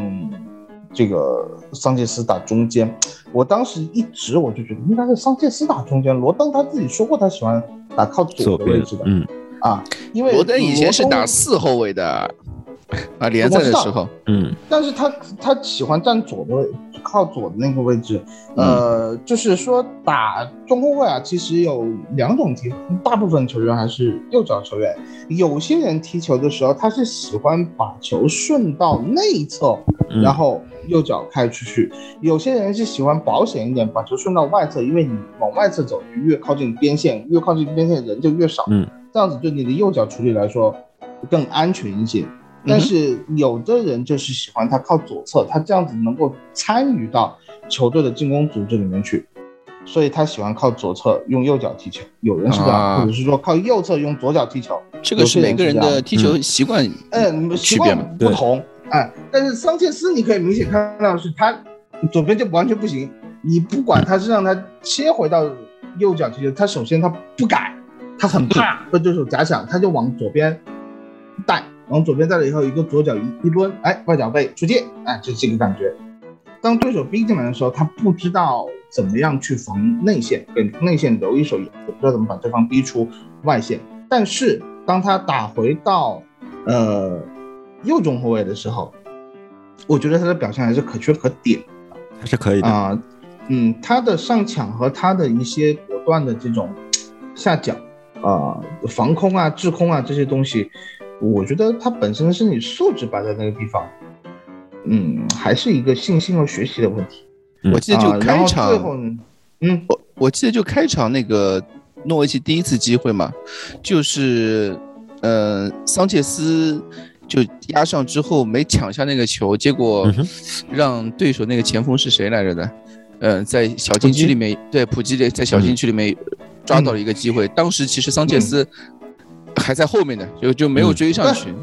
这个桑切斯打中间。我当时一直我就觉得应该是桑切斯打中间，罗登他自己说过他喜欢打靠左的位置的嗯啊，因为罗登以前是打四后卫的，[LAUGHS] 啊，联赛的时候，嗯但是他他喜欢站左的位，靠左的那个位置。呃，就是说打中后卫啊，其实有两种踢法，大部分球员还是右脚球员。有些人踢球的时候，他是喜欢把球顺到内侧，嗯然后右脚开出去；有些人是喜欢保险一点，把球顺到外侧，因为你往外侧走，越靠近边线，越靠近边线人就越少。嗯，这样子对你的右脚处理来说更安全一些。但是有的人就是喜欢他靠左侧，他这样子能够参与到球队的进攻组织里面去，所以他喜欢靠左侧用右脚踢球。有人是这样，啊。或者是说靠右侧用左脚踢球。这个是每个人的踢球习惯，嗯，习惯区别不同，哎，但是桑切斯你可以明显看到是他左边就完全不行，你不管他是让他切回到右脚踢球，他首先他不敢，他很怕被对手假想，他就往左边带，往左边带了以后，一个左脚一一抡，哎，外脚背出界，哎，就这个感觉。当对手逼进来的时候，他不知道怎么样去防内线，给内线留一手，也不知道怎么把对方逼出外线。但是当他打回到呃右中后卫的时候，我觉得他的表现还是可圈可点还是可以的。啊、嗯，他的上抢和他的一些果断的这种下脚啊、防空啊、制空啊这些东西，我觉得他本身的身体素质摆在那个地方，嗯，还是一个信心和学习的问题。我记得就开场，最后，嗯，我我记得就开场那个诺维奇第一次机会嘛，就是呃桑切斯就压上之后没抢下那个球，结果让对手那个前锋是谁来着的？呃，在小禁区里面，对普基的在小禁区里面抓到了一个机会。当时其实桑切斯还在后面的，就就没有追上去。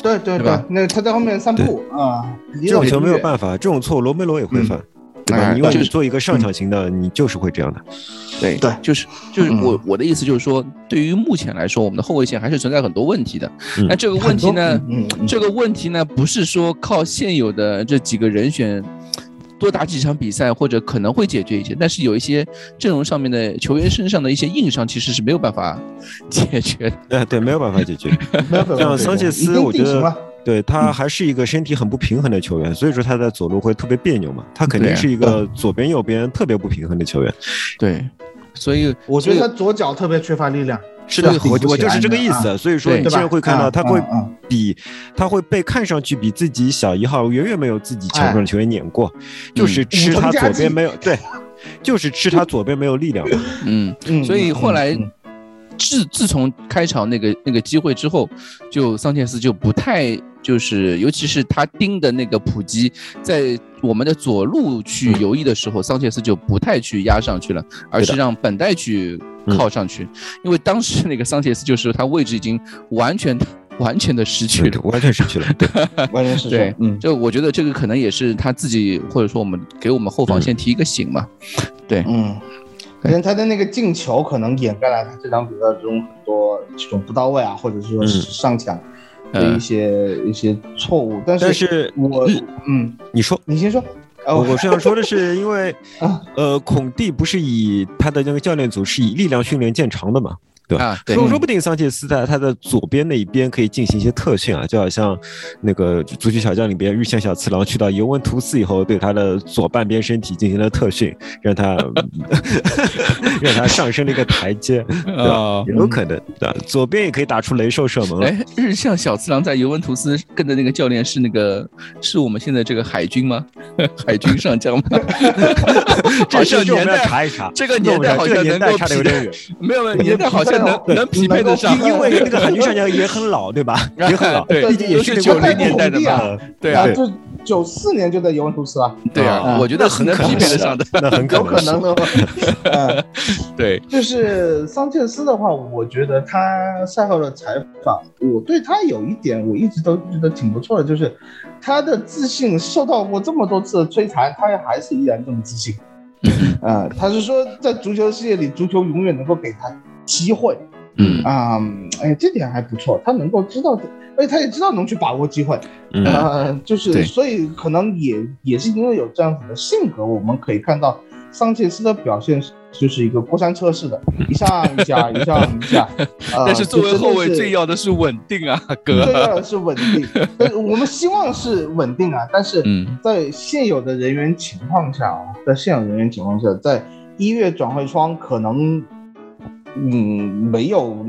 对对对吧那他在后面散步啊，离这种球没有。办法，这种错误罗梅罗也会犯，对吧？哎因为就是你做一个上抢型的，你就是会这样的。对对就是就是嗯我我的意思就是说，对于目前来说，我们的后卫线还是存在很多问题的。嗯那这个问题呢，这个问题呢，不是说靠现有的这几个人选多打几场比赛或者可能会解决一些，但是有一些阵容上面的球员身上的一些硬伤，其实是没有办法解决的。[LAUGHS] 哎，对，没有办法解决。像桑切斯，我觉得。对他还是一个身体很不平衡的球员，所以说他在左路会特别别扭嘛。他肯定是一个左边右边特别不平衡的球员。对，所以我觉得他左脚特别缺乏力量。是的，我我就是这个意思。所以说你现在会看到啊他会比他会被看上去比自己小一号，远远没有自己强壮的球员碾过，就是吃他左边没有 [LAUGHS] 对，就是吃他左边没有力量。嗯，嗯，所以后来自自从开场那个那个机会之后，就桑切斯就不太就是，尤其是他盯的那个普基，在我们的左路去游弋的时候，桑切斯就不太去压上去了，而是让本代去靠上去，因为当时那个桑切斯就是他位置已经完全 [LAUGHS] 完全的失去了，完全失去了，对，完全失去。[LAUGHS] 对，嗯，就我觉得这个可能也是他自己，或者说我们给我们后防线提一个醒嘛。对，嗯，可能他的那个进球可能掩盖了他这场比赛中很多这种不到位啊，或者是说上抢的一些、一些错误。但是，但是我嗯，你说，你先说。我我是想说的是，因为 [LAUGHS] 呃，孔蒂不是以他的那个教练组是以力量训练见长的嘛。对吧？说说不定桑切斯在他的左边那一边可以进行一些特训啊，就好像那个足球小将里边日向小次郎去到尤文图斯以后，对他的左半边身体进行了特训，让他 [LAUGHS] 让他上升了一个台阶，对吧？有可能，对吧？左边也可以打出雷兽射门。哎，日向小次郎在尤文图斯跟的那个教练是那个是我们现在这个海军吗？[LAUGHS] 海军上将吗？[LAUGHS] 这是年代查一查，这个年代好像年代差的有点远，没有没有年代好像。能能匹配得上，因为那个海军上将也很老，对吧？[LAUGHS] 也很老，对，毕竟也是九零年代的嘛。对啊，就九四年就在尤文图斯了。对啊，我觉得很能匹配得上的，那很有可能的。[LAUGHS] 嗯，对，就是桑切斯的话，我觉得他赛后的采访，我对他有一点我一直都觉得挺不错的，就是他的自信受到过这么多次的摧残，他还是依然这么自信。啊，[LAUGHS] 他是说在足球世界里，足球永远能够给他。机会，嗯啊，哎，这点还不错，他能够知道，而且他也知道能去把握机会，呃，就是所以可能也也是因为有这样子的性格，我们可以看到桑切斯的表现就是一个过山车似的，一上一下，一上一下。[LAUGHS] 但是作为后卫最要的是稳定啊，[LAUGHS] 哥，最要的是稳定。我们希望是稳定啊，但是在现有的人员情况下啊，在现有人员情况下，在一月转会窗可能。嗯，没有，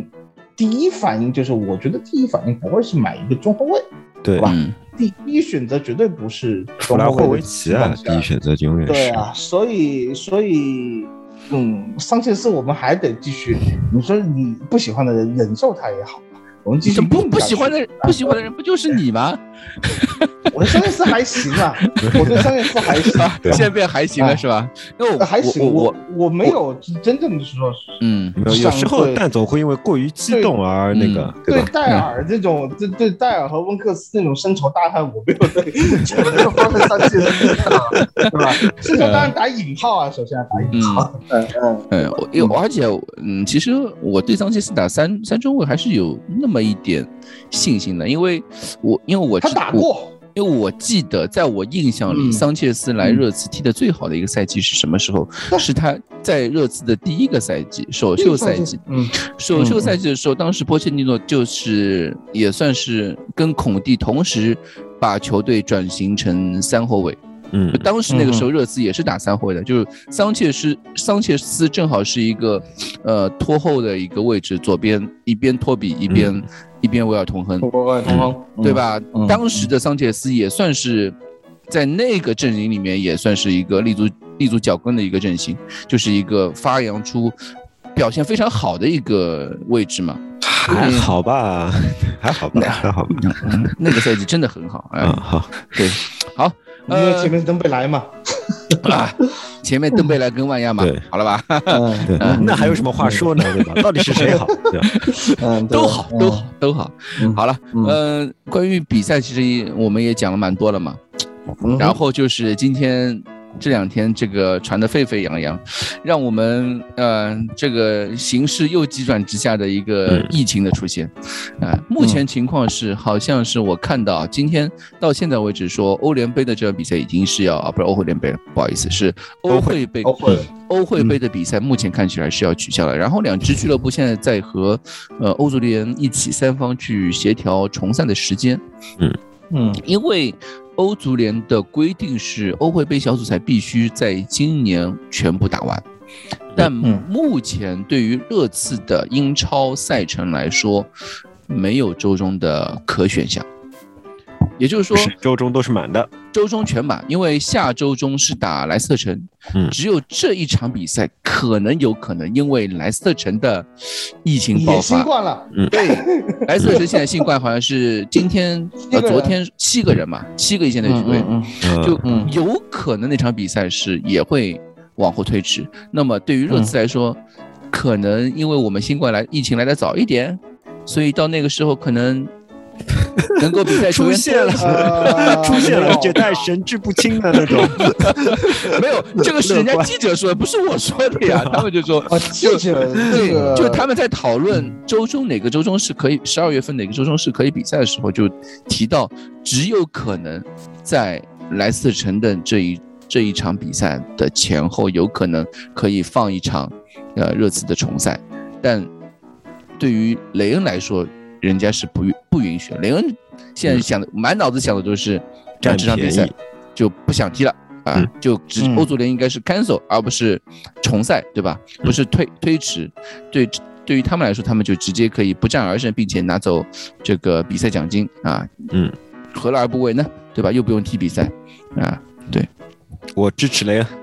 第一反应就是，我觉得第一反应不会是买一个中后卫，对吧？第一选择绝对不是弗拉霍维奇啊，第一选择永远是。对啊，所以，所以，嗯，桑切斯我们还得继续。你说你不喜欢的人忍受他也好。我们继续不不喜欢的人，不喜欢的人不就是你吗？[LAUGHS] 我的商业斯还行啊，[LAUGHS] 我对商业斯还行，现在变还行了是吧？那还行，我我没有真正的说，嗯，有有时候蛋总会因为过于激动而那个，对戴尔这种，对对戴尔和温克斯那种深仇大恨，我没有对，没有放在上界的对吧？深仇大恨打引号啊，首先要打引号，嗯。嗯 [LAUGHS] 嗯，我有，而且嗯，其实我对桑切斯打三三中卫还是有那么一点信心的，因为我因为我他打过。因为我记得，在我印象里，桑切斯来热刺踢的最好的一个赛季是什么时候？是他在热刺的第一个赛季，首秀赛季。嗯，首秀赛季的时候，当时波切蒂诺就是也算是跟孔蒂同时把球队转型成三后卫。嗯，当时那个时候热刺也是打三后卫的，就是桑切斯，桑切斯正好是一个呃拖后的一个位置，左边一边托比一边。一边维尔同亨，维尔通亨，对吧？当时的桑切斯也算是在那个阵营里面也算是一个立足立足脚跟的一个阵型，就是一个发扬出表现非常好的一个位置嘛。还好吧，[LAUGHS] 还好吧，还好吧。那个赛季真的很好，嗯，好，对，好，因为前面是登贝莱嘛。[LAUGHS] 啊，前面邓贝莱跟万亚嘛，好了吧？[LAUGHS] 对，那还有什么话说呢？对吧？到底是谁好？嗯，都好，都好，都好。好了，嗯，关于比赛，其实我们也讲了蛮多了嘛。然后就是今天。这两天这个传得沸沸扬扬，让我们呃这个形势又急转直下的一个疫情的出现，啊，目前情况是好像是我看到今天到现在为止说欧联杯的这场比赛已经是要啊不是欧会联杯了，不好意思是欧会杯欧会。欧会杯的比赛目前看起来是要取消了，然后两支俱乐部现在在和呃欧足联一起三方去协调重赛的时间，嗯。嗯，因为。欧足联的规定是，欧会杯小组赛必须在今年全部打完，但目前对于热刺的英超赛程来说，没有周中的可选项。也就是说，周中都是满的，周中全满，因为下周中是打莱斯特城，嗯，只有这一场比赛可能有可能因为莱斯特城的疫情爆发，新冠了，嗯，对，[LAUGHS] 莱斯特城现在新冠好像是今天呃昨天七个人嘛，七个一线队球队，就有可能那场比赛是也会往后推迟。那么对于热刺来说，可能因为我们新冠来疫情来的早一点，所以到那个时候可能。[LAUGHS] 能够比赛出现了，呃 [LAUGHS] 出现了，没有而且带神志不清的那种。[LAUGHS] 没有，这个是人家记者说的，不是我说的呀。他们就说，啊，记者这对，就他们在讨论周中哪个周中是可以，十二月份哪个周中是可以比赛的时候，就提到只有可能在莱斯特城的这一这一场比赛的前后，有可能可以放一场呃热刺的重赛，但对于雷恩来说，人家是不允不允许的。雷恩现在想的满脑子想的都是这样这场比赛就不想踢了。啊嗯，就只嗯欧足联应该是 cancel，而不是重赛，对吧？不是推推迟。对，对于他们来说，他们就直接可以不战而胜，并且拿走这个比赛奖金啊。嗯，何乐而不为呢？对吧？又不用踢比赛啊。我支持雷恩。[LAUGHS]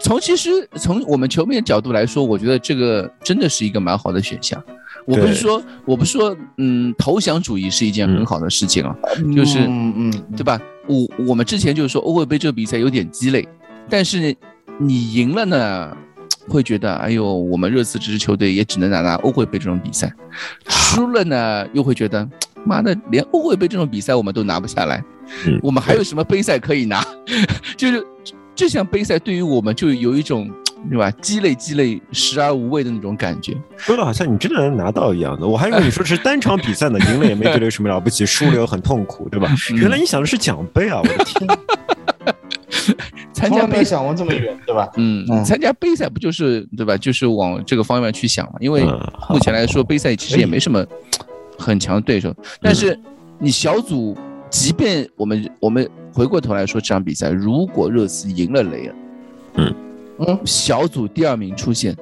从其实从我们球迷的角度来说，我觉得这个真的是一个蛮好的选项。我不是说我不是说嗯投降主义是一件很好的事情啊，就是嗯嗯，对吧？我我们之前就是说欧会杯这个比赛有点鸡肋，但是你赢了呢，[TSK] 会觉得哎呦，我们热刺这支球队也只能拿拿欧会杯这种比赛，输了呢又会觉得妈的，连欧会杯这种比赛我们都拿不下来，嗯我们还有什么杯赛可以拿？[LAUGHS] 就是这项杯赛对于我们就有一种对吧，鸡肋鸡肋，食而无味的那种感觉。说的好像你真的能拿到一样的，我还以为你说是单场比赛呢，赢了也没觉得有什么了不起，输了又很痛苦，对吧？[LAUGHS] 嗯原来你想的是奖杯啊！我的天，[LAUGHS] 参加杯想过这么远，对吧？嗯，嗯参加杯赛不就是对吧？就是往这个方面去想嘛。因为目前来说，杯赛其实也没什么很强的对手。但是你小组，即便我们我们回过头来说这场比赛，如果热刺赢了雷恩，嗯嗯，小组第二名出现，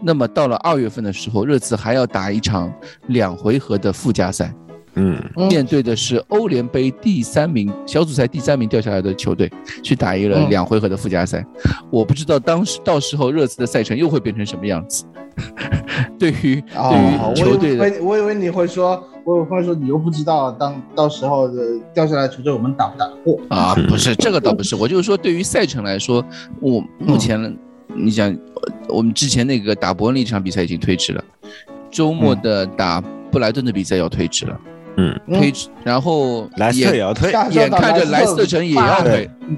那么到了二月份的时候，热刺还要打一场两回合的附加赛。嗯，嗯面对的是欧联杯第三名、小组赛第三名掉下来的球队，去打一轮嗯两回合的附加赛。我不知道当时到时候热刺的赛程又会变成什么样子。[LAUGHS] 对于哦，对于球队的，我以为我以为你会说，我以为会说你又不知道，当到时候的掉下来的球队我们打不打得过？啊，不是这个倒不是，我就是说对于赛程来说，我目前你想，呃我们之前那个打伯恩利这场比赛已经推迟了，周末的打布莱顿的比赛要推迟了，嗯，推迟，然后莱斯特也眼要退，下周打眼看着莱特城也要推，嗯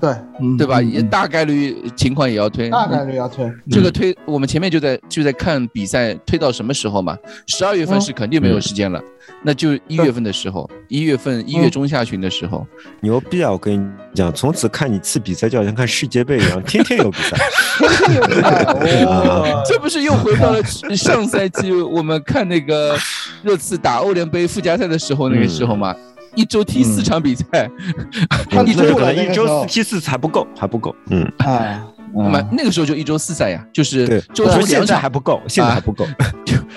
对对吧？嗯也大概率情况也要推，大概率要推。这个推，我们前面就在就在看比赛推到什么时候嘛？十二月份是肯定没有时间了，那就一月份的时候，一月份一月中下旬的时候，牛逼啊！我跟你讲，从此看你次比赛就好像看世界杯一样，[LAUGHS] 天天有比赛。天天有比赛，哦 [LAUGHS] 这不是又回到了上赛季我们看那个热刺打欧联杯附加赛的时候那个时候嘛？一周踢四场比赛，[LAUGHS] 一周那个时候。四踢四次还不够，还不够。嗯，哎，[LAUGHS] 那么那个时候就一周四赛呀，就是对，周我说现中两场。在还不够，现在还不够。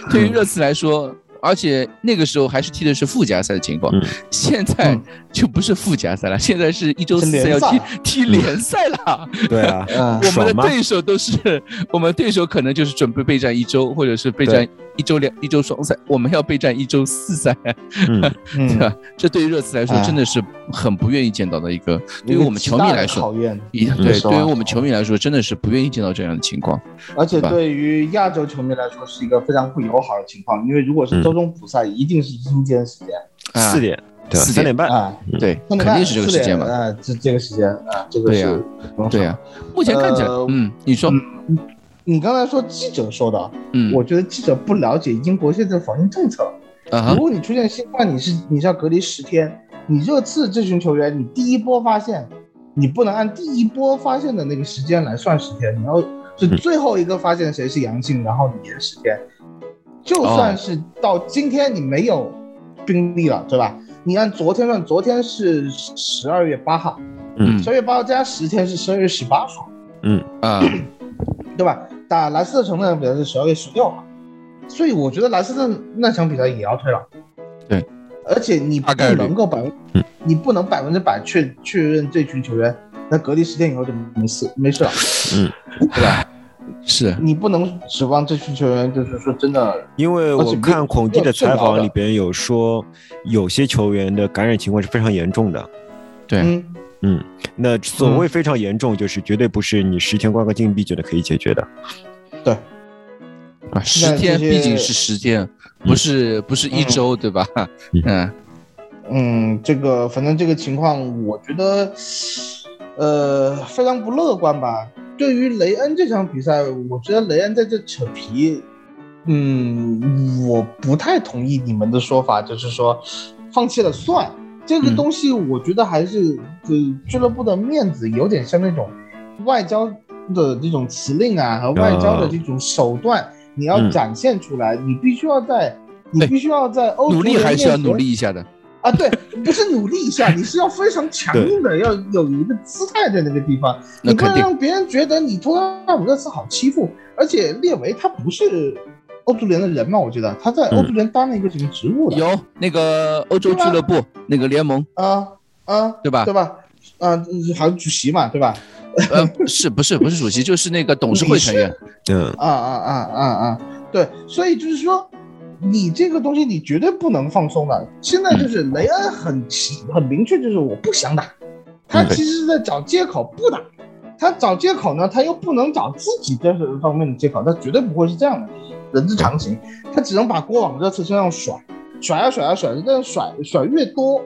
对于热刺来说，而且那个时候还是踢的是附加赛的情况，嗯。现在嗯。就不是附加赛了，现在是一周四是赛要踢联 [LAUGHS] 踢联赛了。[LAUGHS] 对啊，嗯我们的对手都是，我们对手可能就是准备备战一周，或者是备战一周两一周双赛，我们要备战一周四赛，[LAUGHS] 嗯，对嗯，吧？这对于热刺来说哎真的是很不愿意见到的一个，对于我们球迷来说，对说对于我们球迷来说真的是不愿意见到这样的情况。而且对于亚洲球迷来说是一个非常不友好的情况，因为如果是周中补赛，一定是阴间时间啊四点，对吧？四点三点半。啊，对，三点半肯定是这个时间嘛。啊，这这个时间啊，这个是对呀对呀、目前看起来，呃嗯，你说，嗯你刚才说记者说的，嗯，我觉得记者不了解英国现在的防疫政策。啊哈如，果你出现新冠，你是你是要隔离十天。你热刺这群球员，你第一波发现，你不能按第一波发现的那个时间来算十天，你要是最后一个发现谁是阳性，然后你延十天。就算是到今天你没有病例了，对吧？你按昨天算，昨天是十二月八号，嗯十二月八号加十天是十二月十八号，嗯啊，[COUGHS] 对吧？打莱斯特城那场比赛是十二月十六号，所以我觉得莱斯特那场比赛也要退了。对，而且你不能够百分，你不能百分之百确确认这群球员那隔离十天以后就没事没事了，嗯对吧？是，你不能指望这群球员就是说真的，因为我看孔蒂的采访里边有说，有些球员的感染情况是非常严重的。对，嗯，嗯，那所谓非常严重，就是绝对不是你十天关个禁闭就能可以解决的。对，啊，十天毕竟是十天，不是不是一周，对吧？嗯。嗯，这个反正这个情况，我觉得呃非常不乐观吧。对于雷恩这场比赛，我觉得雷恩在这扯皮，嗯，我不太同意你们的说法，就是说放弃了算这个东西，我觉得还是呃俱乐部的面子有点像那种外交的这种辞令啊和外交的这种手段，你要展现出来，你必须要在你必须要在欧努力还是要努力一下的。啊，对，不是努力一下，[LAUGHS] 你是要非常强硬的，要有一个姿态在那个地方，你不能让别人觉得你托纳姆热刺好欺负。而且列维他不是欧足联的人嘛，我觉得他在欧足联当了一个什么职务的？有那个欧洲俱乐部那个联盟啊啊，对吧？对吧？啊，好像主席嘛，对吧？[LAUGHS] 呃，是不是不是主席，就是那个董事会成员。嗯啊啊啊啊啊，对，所以就是说。你这个东西你绝对不能放松的。现在就是雷恩很很明确，就是我不想打，他其实是在找借口不打。他找借口呢，他又不能找自己这方面的借口，他绝对不会是这样的，人之常情。他只能把锅往热刺身上甩，甩啊甩啊甩，这样甩甩越多，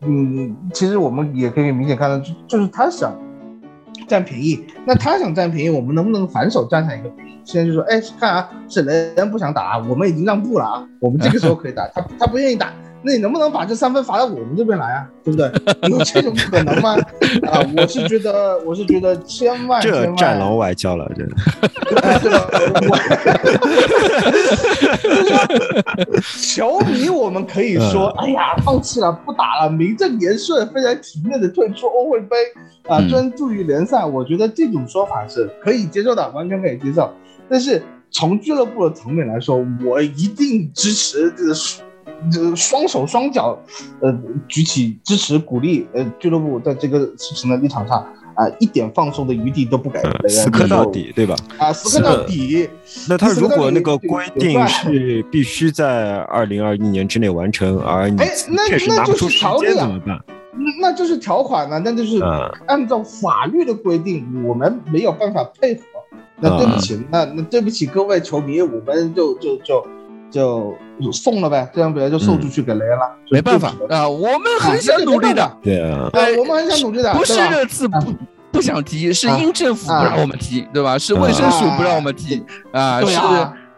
嗯，其实我们也可以明显看到，就就是他想占便宜。那他想占便宜，我们能不能反手占上一个便宜？现在就说，哎，看啊，是雷不想打，我们已经让步了啊，我们这个时候可以打，他他不愿意打，那你能不能把这三分罚到我们这边来啊？对不对？[LAUGHS] 有这种可能吗？[LAUGHS] 啊，我是觉得，我是觉得千万这战狼外交了，真的。球迷我们可以说，哎呀，放弃了，不打了，名正言顺，非常体面的退出欧会杯啊，专注于联赛。我觉得这种说法是可以接受的，完全可以接受。但是从俱乐部的层面来说，我一定支持这个这双手双脚，呃，举起支持鼓励，呃，俱乐部在这个事情的立场上啊，一点放松的余地都不给，死磕到底，对吧？啊，死磕到底。那他如果那个规定是必须在二零二一年之内完成，而你确实拿不出时间怎么办？那就是条款呢，那就是按照法律的规定，我们没有办法配合。那对不起，那那对不起各位球迷，我们就就就就送了呗，这场比赛就送出去给雷恩了，没办法啊，我们很想努力的，对啊，我们很想努力的，不是热刺不不想踢，是英政府不让我们踢，对吧？是卫生署不让我们踢啊，是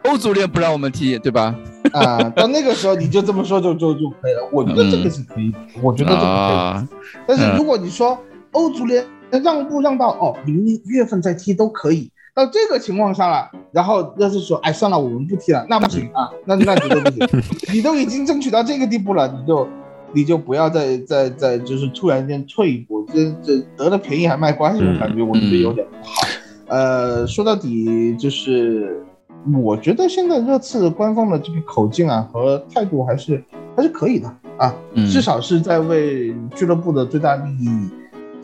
欧足联不让我们踢，对吧？[LAUGHS] 啊，到那个时候你就这么说就就就可以了，我觉得这个是可以，我觉得这个可以，但是如果你说欧足联让步让到哦明年月份再踢都可以。到这个情况下了，然后要是说，哎，算了，我们不踢了，那不行啊，那那绝对不行。[LAUGHS] 你都已经争取到这个地步了，你就你就不要再再再就是突然间退一步，这这得了便宜还卖关子，我感觉我觉得有点不好。呃，说到底就是，我觉得现在热刺官方的这个口径啊和态度还是还是可以的啊，至少是在为俱乐部的最大利益。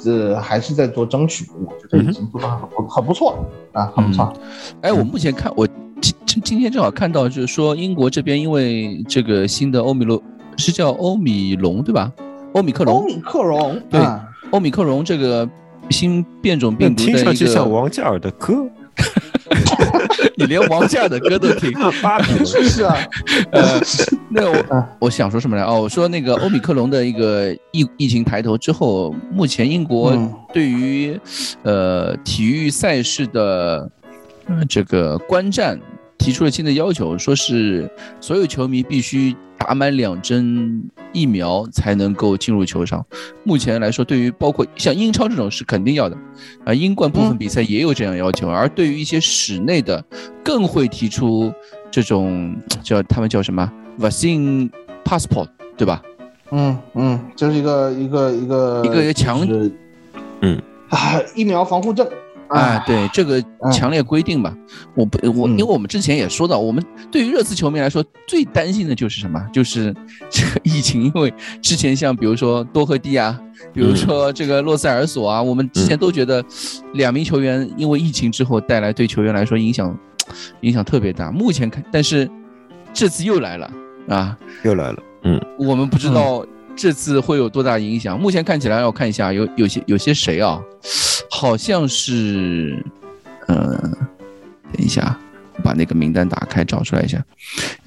这还是在做争取，我觉得已经做到很不很不错了啊，很不错。哎，我目前看，我今今今天正好看到，就是说英国这边因为这个新的欧米龙是叫欧米龙对吧？欧米克隆。欧米克隆。对，欧米克隆这个新变种病毒的一个。听上去像王嘉尔的歌。你连王嘉尔的歌都听，芭比是啊。呃，那我我想说什么来？哦，我说那个欧米克隆的一个疫疫情抬头之后，目前英国对于呃体育赛事的这个观战提出了新的要求，说是所有球迷必须打满两针疫苗才能够进入球场。目前来说，对于包括像英超这种是肯定要的，啊，英冠部分比赛也有这样要求。而对于一些室内的，更会提出这种叫他们叫什么 vaccine passport，对吧？嗯嗯，就是一个一个一个一个强，嗯啊，疫苗防护证。哎，对这个强烈规定吧，我不我，因为我们之前也说到，我们对于热刺球迷来说，最担心的就是什么？就是这个疫情，因为之前像比如说多赫蒂啊，比如说这个洛塞尔索啊，我们之前都觉得两名球员因为疫情之后带来对球员来说影响影响特别大。目前看，但是这次又来了啊，又来了，嗯，我们不知道这次会有多大影响。目前看起来，我看一下有有些有些谁啊？好像是，嗯，等一下，把那个名单打开找出来一下。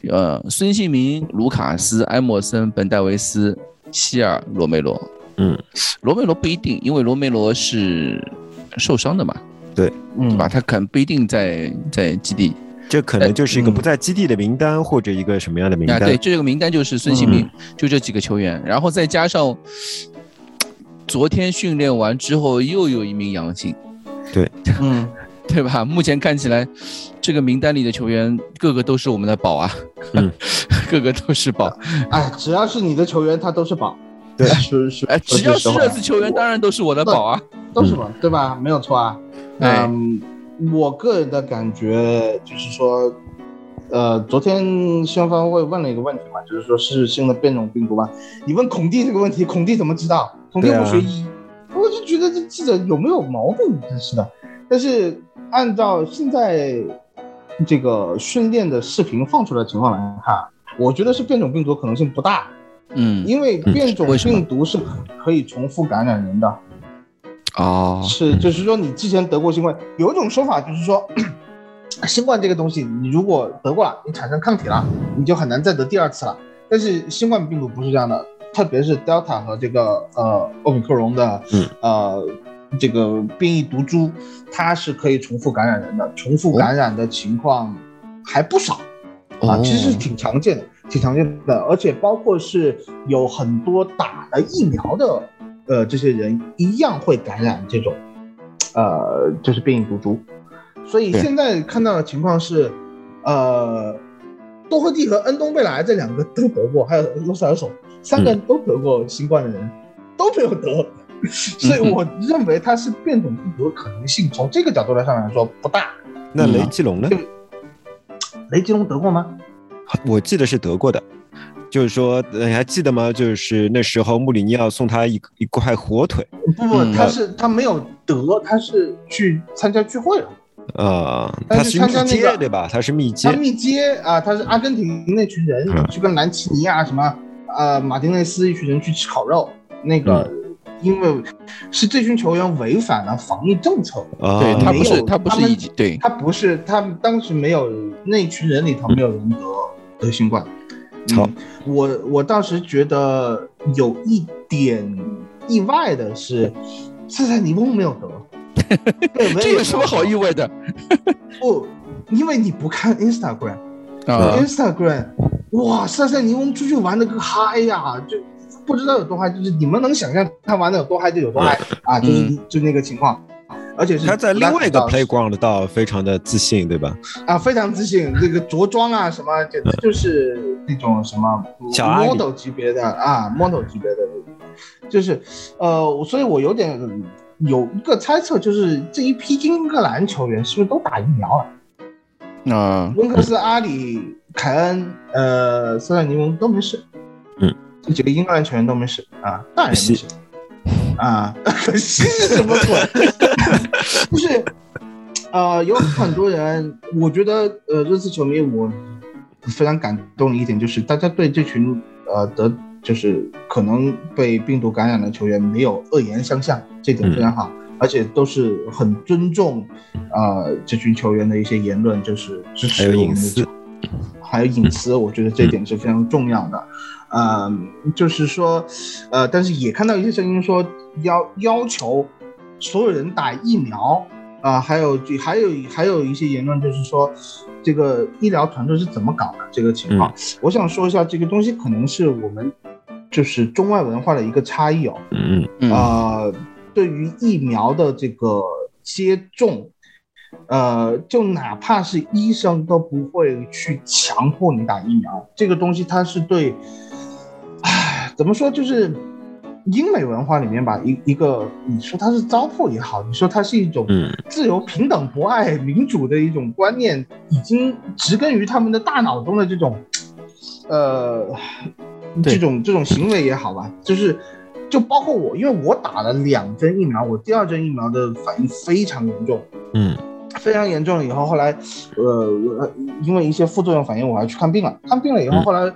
呃，孙兴民、卢卡斯、埃默森、本戴维斯、希尔、罗梅罗。嗯，罗梅罗不一定，因为罗梅罗是受伤的嘛，对，嗯对吧？他可能不一定在在基地。这可能就是一个嗯不在基地的名单，或者一个什么样的名啊，单？对，这个名单就是孙兴民，就这几个球员，然后再加上昨天训练完之后又有一名阳性，[LAUGHS] 嗯，对吧？目前看起来，这个名单里的球员个个都是我们的宝啊，嗯 [LAUGHS] 个个都是宝。哎，只要是你的球员，他都是宝。对是是，哎，只要是热刺球员，当然都是我的宝啊。都是宝，对吧？没有错啊。嗯，我个人的感觉就是说，呃，昨天新闻发布会问了一个问题嘛，就是说是新的变种病毒吗？你问孔蒂这个问题，孔蒂怎么知道？孔蒂不学医，我就觉得这记者有没有毛病，真是的。但是按照现在这个训练的视频放出来的情况来看，我觉得是变种病毒可能性不大，嗯，因为变种病毒是可以重复感染人的。哦，是，就是说你之前得过新冠，有一种说法就是说，新冠这个东西，你如果得过了，你产生抗体了，你就很难再得第二次了。但是新冠病毒不是这样的，特别是 Delta 和这个呃奥密克戎的嗯呃这个变异毒株，它是可以重复感染人的，重复感染的情况还不少。啊，哦其实是挺常见的，挺常见的，而且包括是有很多打了疫苗的，呃，这些人一样会感染这种，呃，就是变异毒株。所以现在看到的情况是，呃，多赫蒂和恩东贝莱这两个都得过，还有罗塞尔索三个人都得过新冠的人、都没有得，所以我认为他是变种病毒的可能性，从这个角度来上来说不大。那雷吉隆呢？雷吉隆得过吗？我记得是得过的。就是说，呃你还记得吗？就是那时候穆里尼奥送他一一块火腿，不不，嗯他是他没有得，他是去参加聚会了，呃，但是他是密参加那个接对吧？他是密接他接，密接啊，他是阿根廷那群人嗯去跟兰奇尼啊什么呃马丁内斯一群人去吃烤肉，那个嗯因为是这群球员违反了防疫政策，啊，对他不是他不是一级，对，他不是他们当时没有那群人里头没有人得得新冠。好嗯，我我当时觉得有一点意外的是，塞塞尼翁没有得，这有什么好意外？的 [LAUGHS] 不，因为你不看 Instagram。啊？Instagram，哇，塞塞尼翁出去玩的个嗨呀，就不知道有多嗨，就是你们能想象他玩的有多嗨就有多嗨啊，就是就那个情况，而且是他在另外一个 playground 倒非常的自信，对吧？啊，非常自信，这个着装啊什么，简直就是那种什么小 model 级别的啊，model 级别的，就是呃，所以我有点有一个猜测，就是这一批英格兰球员是不是都打疫苗了？啊，温克斯、阿里、凯恩、呃，塞塞尼翁都没事。嗯，这几个英格兰球员都没事啊，当然没事。啊，[LAUGHS] 可惜是什么鬼？[LAUGHS] 就是，呃，有很多人，我觉得，呃，热刺球迷我非常感动的一点就是，大家对这群呃得就是可能被病毒感染的球员没有恶言相向，这点非常好。而且都是很尊重，呃，这群球员的一些言论，就是支持还有我们的隐私球，还有隐私，我觉得这点是非常重要的。呃，就是说，呃，但是也看到一些声音说要要求所有人打疫苗啊、还有还有还有一些言论就是说，这个医疗团队是怎么搞的这个情况，我想说一下，这个东西可能是我们就是中外文化的一个差异哦。嗯嗯呃，对于疫苗的这个接种，呃，就哪怕是医生都不会去强迫你打疫苗，这个东西它是对，唉，怎么说就是。英美文化里面吧，一一个你说它是糟粕也好，你说它是一种嗯自由、平等、博爱、民主的一种观念，已经植根于他们的大脑中的这种，呃，对这种这种行为也好吧，就是就包括我，因为我打了两针疫苗，我第二针疫苗的反应非常严重，嗯非常严重了以后，后来呃，因为一些副作用反应，我还去看病了，看病了以后，嗯后来。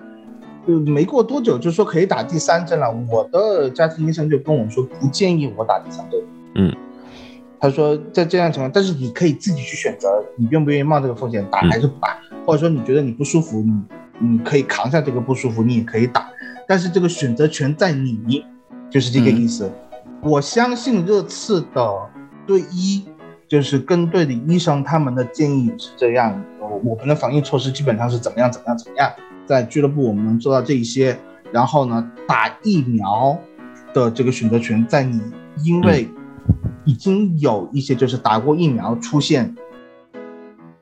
就，没过多久就说可以打第三针了。我的家庭医生就跟我说，不建议我打第三针。嗯，他说在这样情况，但是你可以自己去选择，你愿不愿意冒这个风险打还是不打，或者说你觉得你不舒服，你你可以扛下这个不舒服，你也可以打，但是这个选择权在你，就是这个意思。我相信热刺的队医，就是跟队的医生他们的建议是这样，我们的防疫措施基本上是怎么样怎么样怎么样，在俱乐部我们能做到这一些，然后呢，打疫苗的这个选择权在你，因为。已经有一些就是打过疫苗出现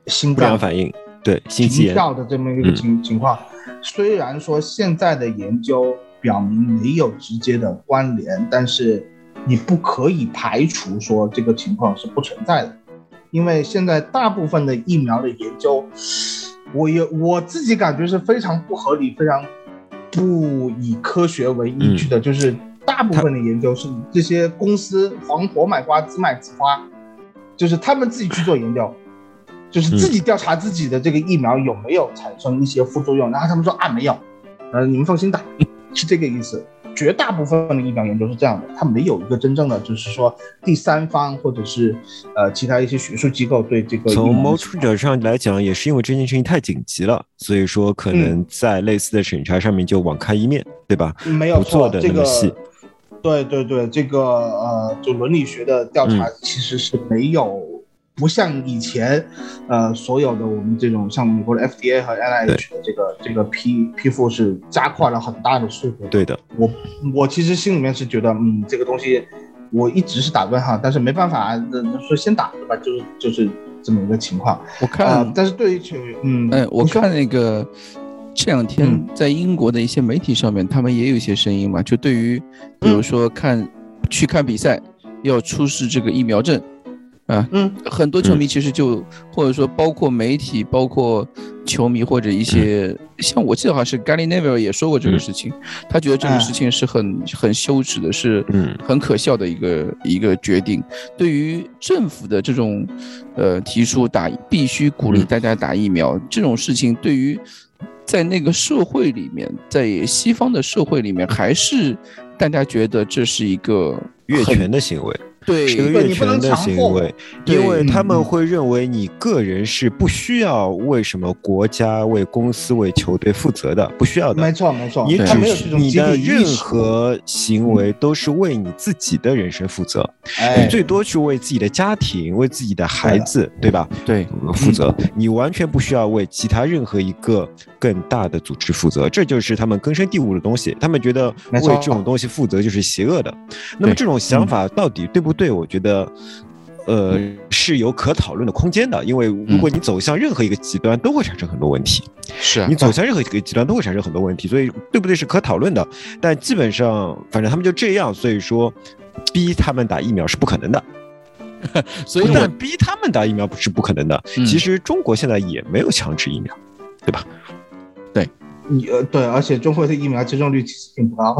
心脏反应，对心肌跳的这么一个情情况。虽然说现在的研究表明没有直接的关联，但是你不可以排除说这个情况是不存在的，因为现在大部分的疫苗的研究，我也我自己感觉是非常不合理、非常不以科学为依据的，就是。大部分的研究是这些公司黄婆买瓜自卖自夸，就是他们自己去做研究，就是自己调查自己的这个疫苗有没有产生一些副作用，然后他们说啊没有，呃你们放心打，是这个意思。绝大部分的疫苗研究是这样的，它没有一个真正的就是说第三方或者是呃其他一些学术机构对这个。从某种程度上来讲，也是因为这件事情太紧急了，所以说可能在类似的审查上面就网开一面对吧？没有错，这个。对对对，这个呃，就伦理学的调查其实是没有，不像以前，呃，所有的我们这种像美国的 FDA 和 NIH 的这个这个批批复是加快了很大的速度。对的，我我其实心里面是觉得，嗯，这个东西我一直是打问号，但是没办法，那说先打对吧？就是就是这么一个情况。我看，但是对于嗯，哎，我看那个。这两天在英国的一些媒体上面，他们也有一些声音嘛，就对于，比如说看去看比赛要出示这个疫苗证，啊，嗯，很多球迷其实就或者说包括媒体，包括球迷或者一些像我记得好像是 Gary Neville 也说过这个事情，他觉得这个事情是很很羞耻的，是很可笑的一个一个决定。对于政府的这种呃提出打必须鼓励大家打疫苗这种事情，对于在那个社会里面，在西方的社会里面，还是大家觉得这是一个越权的行为。对，是个越权的行为，因为他们会认为你个人是不需要为什么国家、为公司、为球队负责的，不需要的。没错，没错，你只你的任何行为都是为你自己的人生负责，你最多去为自己的家庭、为自己的孩子，对吧？对，负责。你完全不需要为其他任何一个更大的组织负责，这就是他们根深蒂固的东西。他们觉得为这种东西负责就是邪恶的。那么这种想法到底对不？对，我觉得，呃，是有可讨论的空间的，因为如果你走向任何一个极端，都会产生很多问题。是你走向任何一个极端，都会产生很多问题，所以对不对是可讨论的。但基本上，反正他们就这样，所以说逼他们打疫苗是不可能的。[LAUGHS] 所以，但逼他们打疫苗是不可能的。其实中国现在也没有强制疫苗，对吧？呃对，而且中国的疫苗接种率其实并不高。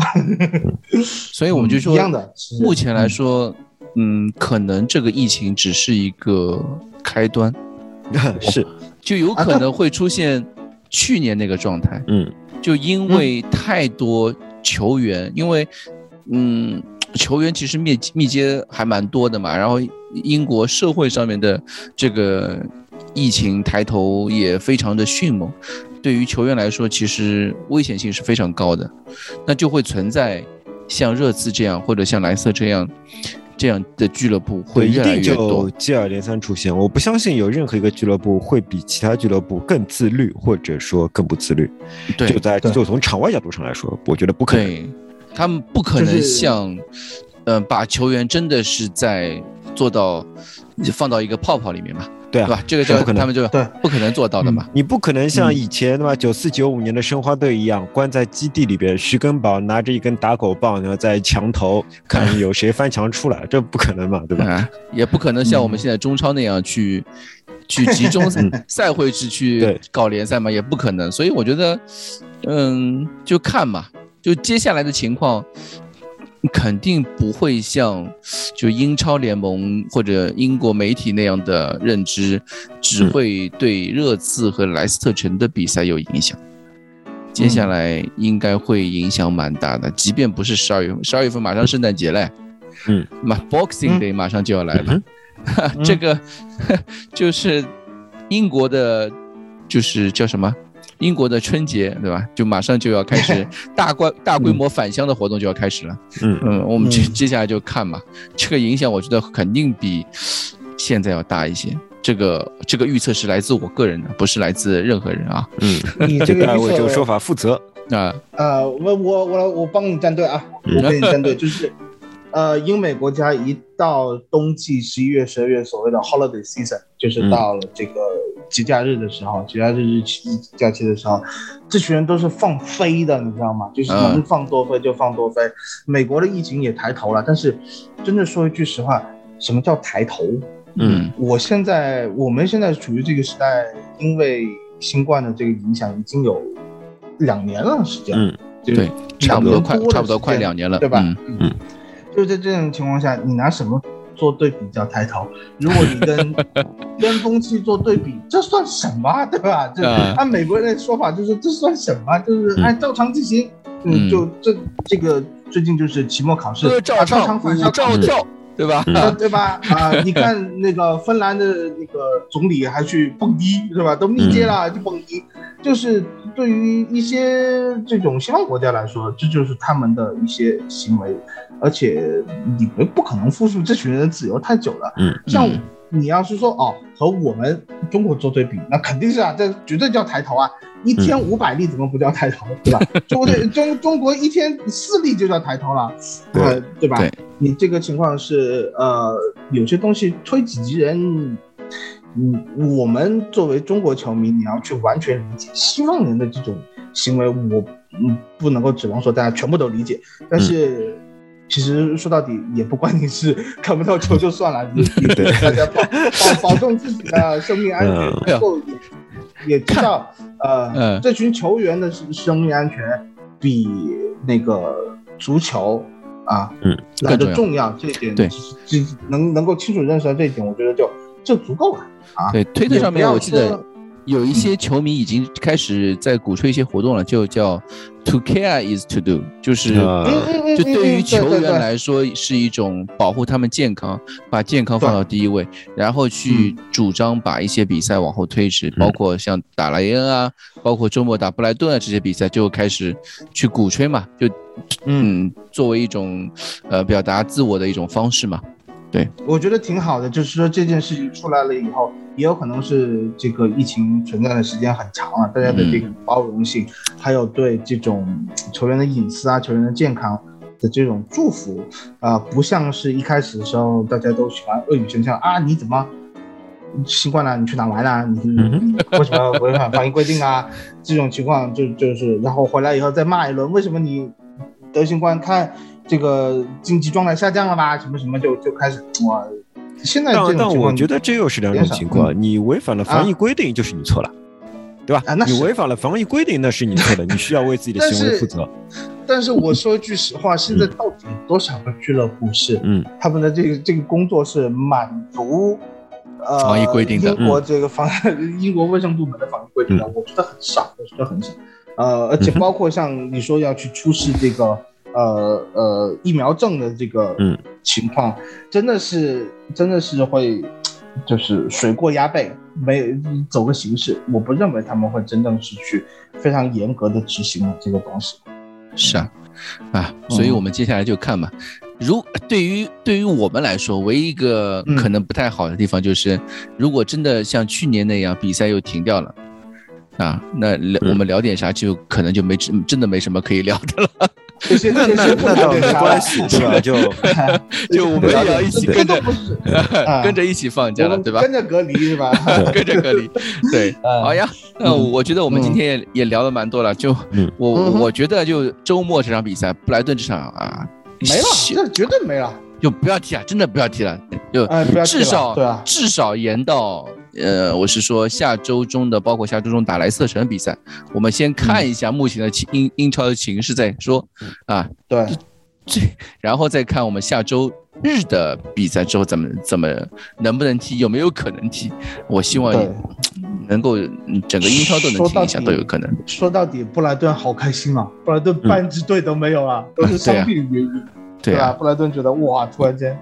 [LAUGHS] 所以我们就说，一样的，目前来说。嗯，可能这个疫情只是一个开端，[LAUGHS] 是，[LAUGHS] 就有可能会出现去年那个状态。嗯，就因为太多球员，因为嗯，球员其实密密接还蛮多的嘛，然后英国社会上面的这个疫情抬头也非常的迅猛，对于球员来说，其实危险性是非常高的，那就会存在像热刺这样，或者像莱斯特这样。这样的俱乐部会越来越多，接二连三出现。我不相信有任何一个俱乐部会比其他俱乐部更自律，或者说更不自律。对，就在就从场外角度上来说，我觉得不可能。他们不可能像，嗯，把球员真的是在做到放到一个泡泡里面嘛。对吧？这个就不可能，他们就对不可能做到的嘛。你不可能像以前对吧？九四九五年的申花队一样，关在基地里边，徐根宝拿着一根打狗棒，然后在墙头 [LAUGHS] 看有谁翻墙出来，这不可能嘛，对吧？也不可能像我们现在中超那样去 [LAUGHS] 去集中赛会制去搞联赛嘛，也不可能。所以我觉得，嗯，就看嘛，就接下来的情况。肯定不会像就英超联盟或者英国媒体那样的认知，只会对热刺和莱斯特城的比赛有影响。接下来应该会影响蛮大的，即便不是十二月份，十二月份马上圣诞节嘞，嗯，马 Boxing Day 马上就要来了，[LAUGHS] 这个 [LAUGHS] 就是英国的，就是叫什么？英国的春节，对吧？就马上就要开始 [LAUGHS] 大规大规模返乡的活动就要开始了。嗯嗯，我们接嗯接下来就看嘛。这个影响我觉得肯定比现在要大一些。这个这个预测是来自我个人的，不是来自任何人啊。嗯，你这个大家为这个说法负责。啊，呃，我我我我帮你站队啊，我帮你站队，就是，呃，英美国家一到冬季十一月、十二月，所谓的 holiday season，就是到了这个节假日的时候，节假日日期假期的时候，这群人都是放飞的，你知道吗？就是能放多飞就放多飞。美国的疫情也抬头了，但是真的说一句实话，什么叫抬头？嗯我现在我们现在处于这个时代，因为新冠的这个影响已经有两年了时间，嗯，就是对，差不多快差不多快两年了，对吧？嗯嗯，就在这种情况下，你拿什么做对比叫抬头？如果你跟巅峰期做对比，这算什么？对吧？这啊按美国人的说法，就是这算什么？就是按照常进行。嗯嗯，就这这个最近就是期末考试，歌照常返校照跳，对吧？啊，对吧？啊，你看那个芬兰的那个总理还去蹦迪，是吧？都密接了，就蹦迪。就是对于一些这种西方国家来说，这就是他们的一些行为，而且你们不可能复述这群人的自由太久了。嗯，像嗯你要是说哦，和我们中国做对比，那肯定是啊，这绝对叫抬头啊！一天五百例怎么不叫抬头，对吧？[LAUGHS] 中国中中国一天四例就叫抬头了，对呃对吧？对你这个情况是呃，有些东西推己及人。嗯，我们作为中国球迷，你要去完全理解西方人的这种行为，我嗯不能够指望说大家全部都理解。但是其实说到底也不关你事，看不到球就算了，[LAUGHS] 你你大家保保保重自己的生命安全，嗯然后也也知道呃嗯这群球员的生生命安全比那个足球啊嗯来的重要，这一点对只能能够清楚认识到这一点，我觉得就就足够了啊。对，推特上面我记得说有一些球迷已经开始在鼓吹一些活动了，就叫 “to care is to do”，就是就对于嗯球员来说是一种保护他们健康，把健康放到第一位，然后去主张把一些比赛往后推迟，包括像打莱恩啊，包括周末打布莱顿啊这些比赛就开始去鼓吹嘛，就嗯作为一种呃表达自我的一种方式嘛。我觉得挺好的，就是说这件事情出来了以后，也有可能是这个疫情存在的时间很长了，大家的这个包容性，还有对这种球员的隐私啊、球员的健康的这种祝福，啊、不像是一开始的时候大家都喜欢恶语相向啊，你怎么新冠了？你去哪玩啊？你 [LAUGHS] 你为什么违反防疫规定啊？这种情况就就是，然后回来以后再骂一轮，为什么你得新冠看？这个经济状态下降了吧？什么什么就就开始哇！现在这但种情况，但我觉得这又是两种情况，你违反了防疫规定就是你错了，对吧啊？那你违反了防疫规定，那是你错的，你需要为自己的行为负责。但是我说一句实话，现在到底有多少个俱乐部是嗯他们的这个这个工作是满足呃防疫规定的英国这个防 [LAUGHS] 英国卫生部门的防疫规定的，我觉得很少，我觉得很少。呃，而且包括像你说要去出示这个呃呃疫苗证的这个嗯情况，真的是真的是会就是水过鸭背，没走个形式。我不认为他们会真正是去非常严格的执行这个东西。是啊，啊，所以我们接下来就看吧。如对于对于我们来说，唯一一个嗯可能不太好的地方就是，如果真的像去年那样比赛又停掉了，啊，那聊我们聊点啥就可能就没真真的没什么可以聊的了。这些那那那倒没关系，对吧？就 [LAUGHS] 就我们也要一起跟着 [LAUGHS] 跟着一起放假了，对吧？跟着隔离是吧？[LAUGHS] 跟着隔离，对，嗯好呀。那我觉得我们今天也也聊的蛮多了，就嗯我我觉得就周末这场比赛，布莱顿这场啊，没了，那绝对没了。就不要提了，真的不要提了，就至少至少延到呃，我是说下周中的，包括下周中打莱斯特城的比赛，我们先看一下目前的情英英超的形势再说啊，对，这然后再看我们下周日的比赛之后怎么怎么能不能踢，有没有可能踢？我希望能够嗯整个英超都能踢一下，都有可能。说到底，布莱顿好开心啊！布莱顿半支队都没有了，都是伤病原因，对吧？啊，布莱顿觉得哇，突然间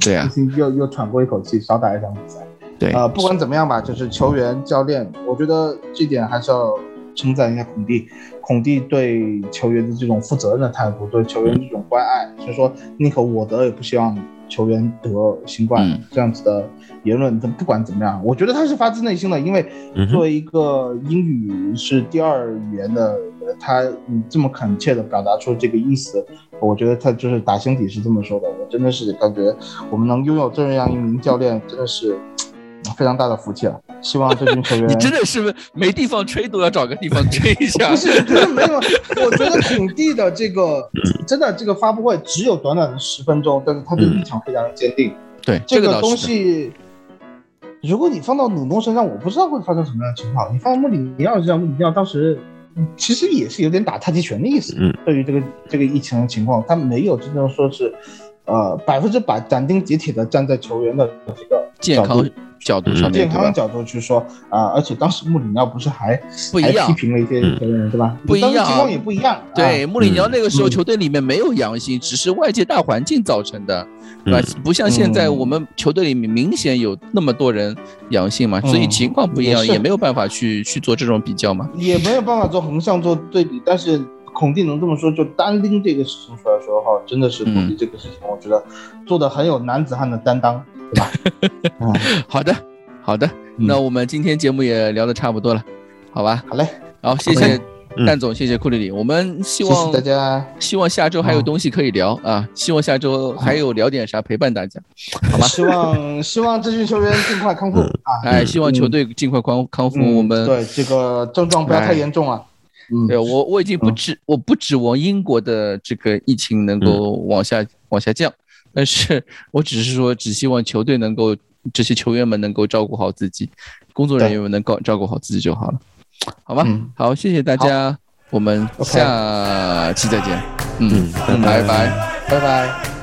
对啊，又又喘过一口气，少打一场比赛。对，呃，不管怎么样吧，就是球员、教练，我觉得这点还是要称赞一下孔蒂。孔蒂对球员的这种负责任的态度，对球员这种关爱，所以说宁可我得，也不希望球员得新冠这样子的言论。他不管怎么样，我觉得他是发自内心的，因为作为一个英语是第二语言的，他这么恳切的表达出这个意思，我觉得他就是打心底是这么说的。我真的是感觉我们能拥有这样一名教练，真的是。非常大的福气了，希望这群球员。[LAUGHS] 你真的是没地方吹，都要找个地方吹一下。不是，真的没有。我觉得孔蒂的这个真的这个发布会只有短短的十分钟，但是他的立场非常的坚定。对这个东西，如果你放到努诺身上，我不知道会发生什么样的情况。你放到穆里尼奥身上，穆里尼奥当时其实也是有点打太极拳的意思。嗯。对于这个这个疫情的情况，他没有真正说是，呃，百分之百斩钉截铁的站在球员的这个健康。角度上面，健康角度去说啊，而且当时穆里尼奥不是还不一样批评了一些球员对吧？不一样，情况也不一样。对，穆里尼奥那个时候球队里面没有阳性，只是外界大环境造成的，对吧？不像现在我们球队里面明显有那么多人阳性嘛，所以情况不一样，也没有办法去去做这种比较嘛。也没有办法做横向做对比，但是孔蒂能这么说，就单拎这个事情出来说的话，真的是孔蒂这个事情，我觉得做的很有男子汉的担当。对吧？[LAUGHS] 好的，好的，那我们今天节目也聊的差不多了，好吧？好嘞，好，谢谢蛋总，谢谢库里里，我们希望大家希望下周还有东西可以聊啊，希望下周还有聊点啥陪伴大家，好吧？希望希望这群球员尽快康复啊！哎，希望球队尽快康康复，我们对这个症状不要太严重啊。嗯，对我我已经不指我不指望英国的这个疫情能够往下往下降。但是我只是说，只希望球队能够，这些球员们能够照顾好自己，工作人员们能够照顾好自己就好了，好吗？好，谢谢大家，我们下期再见。嗯，拜拜，拜拜。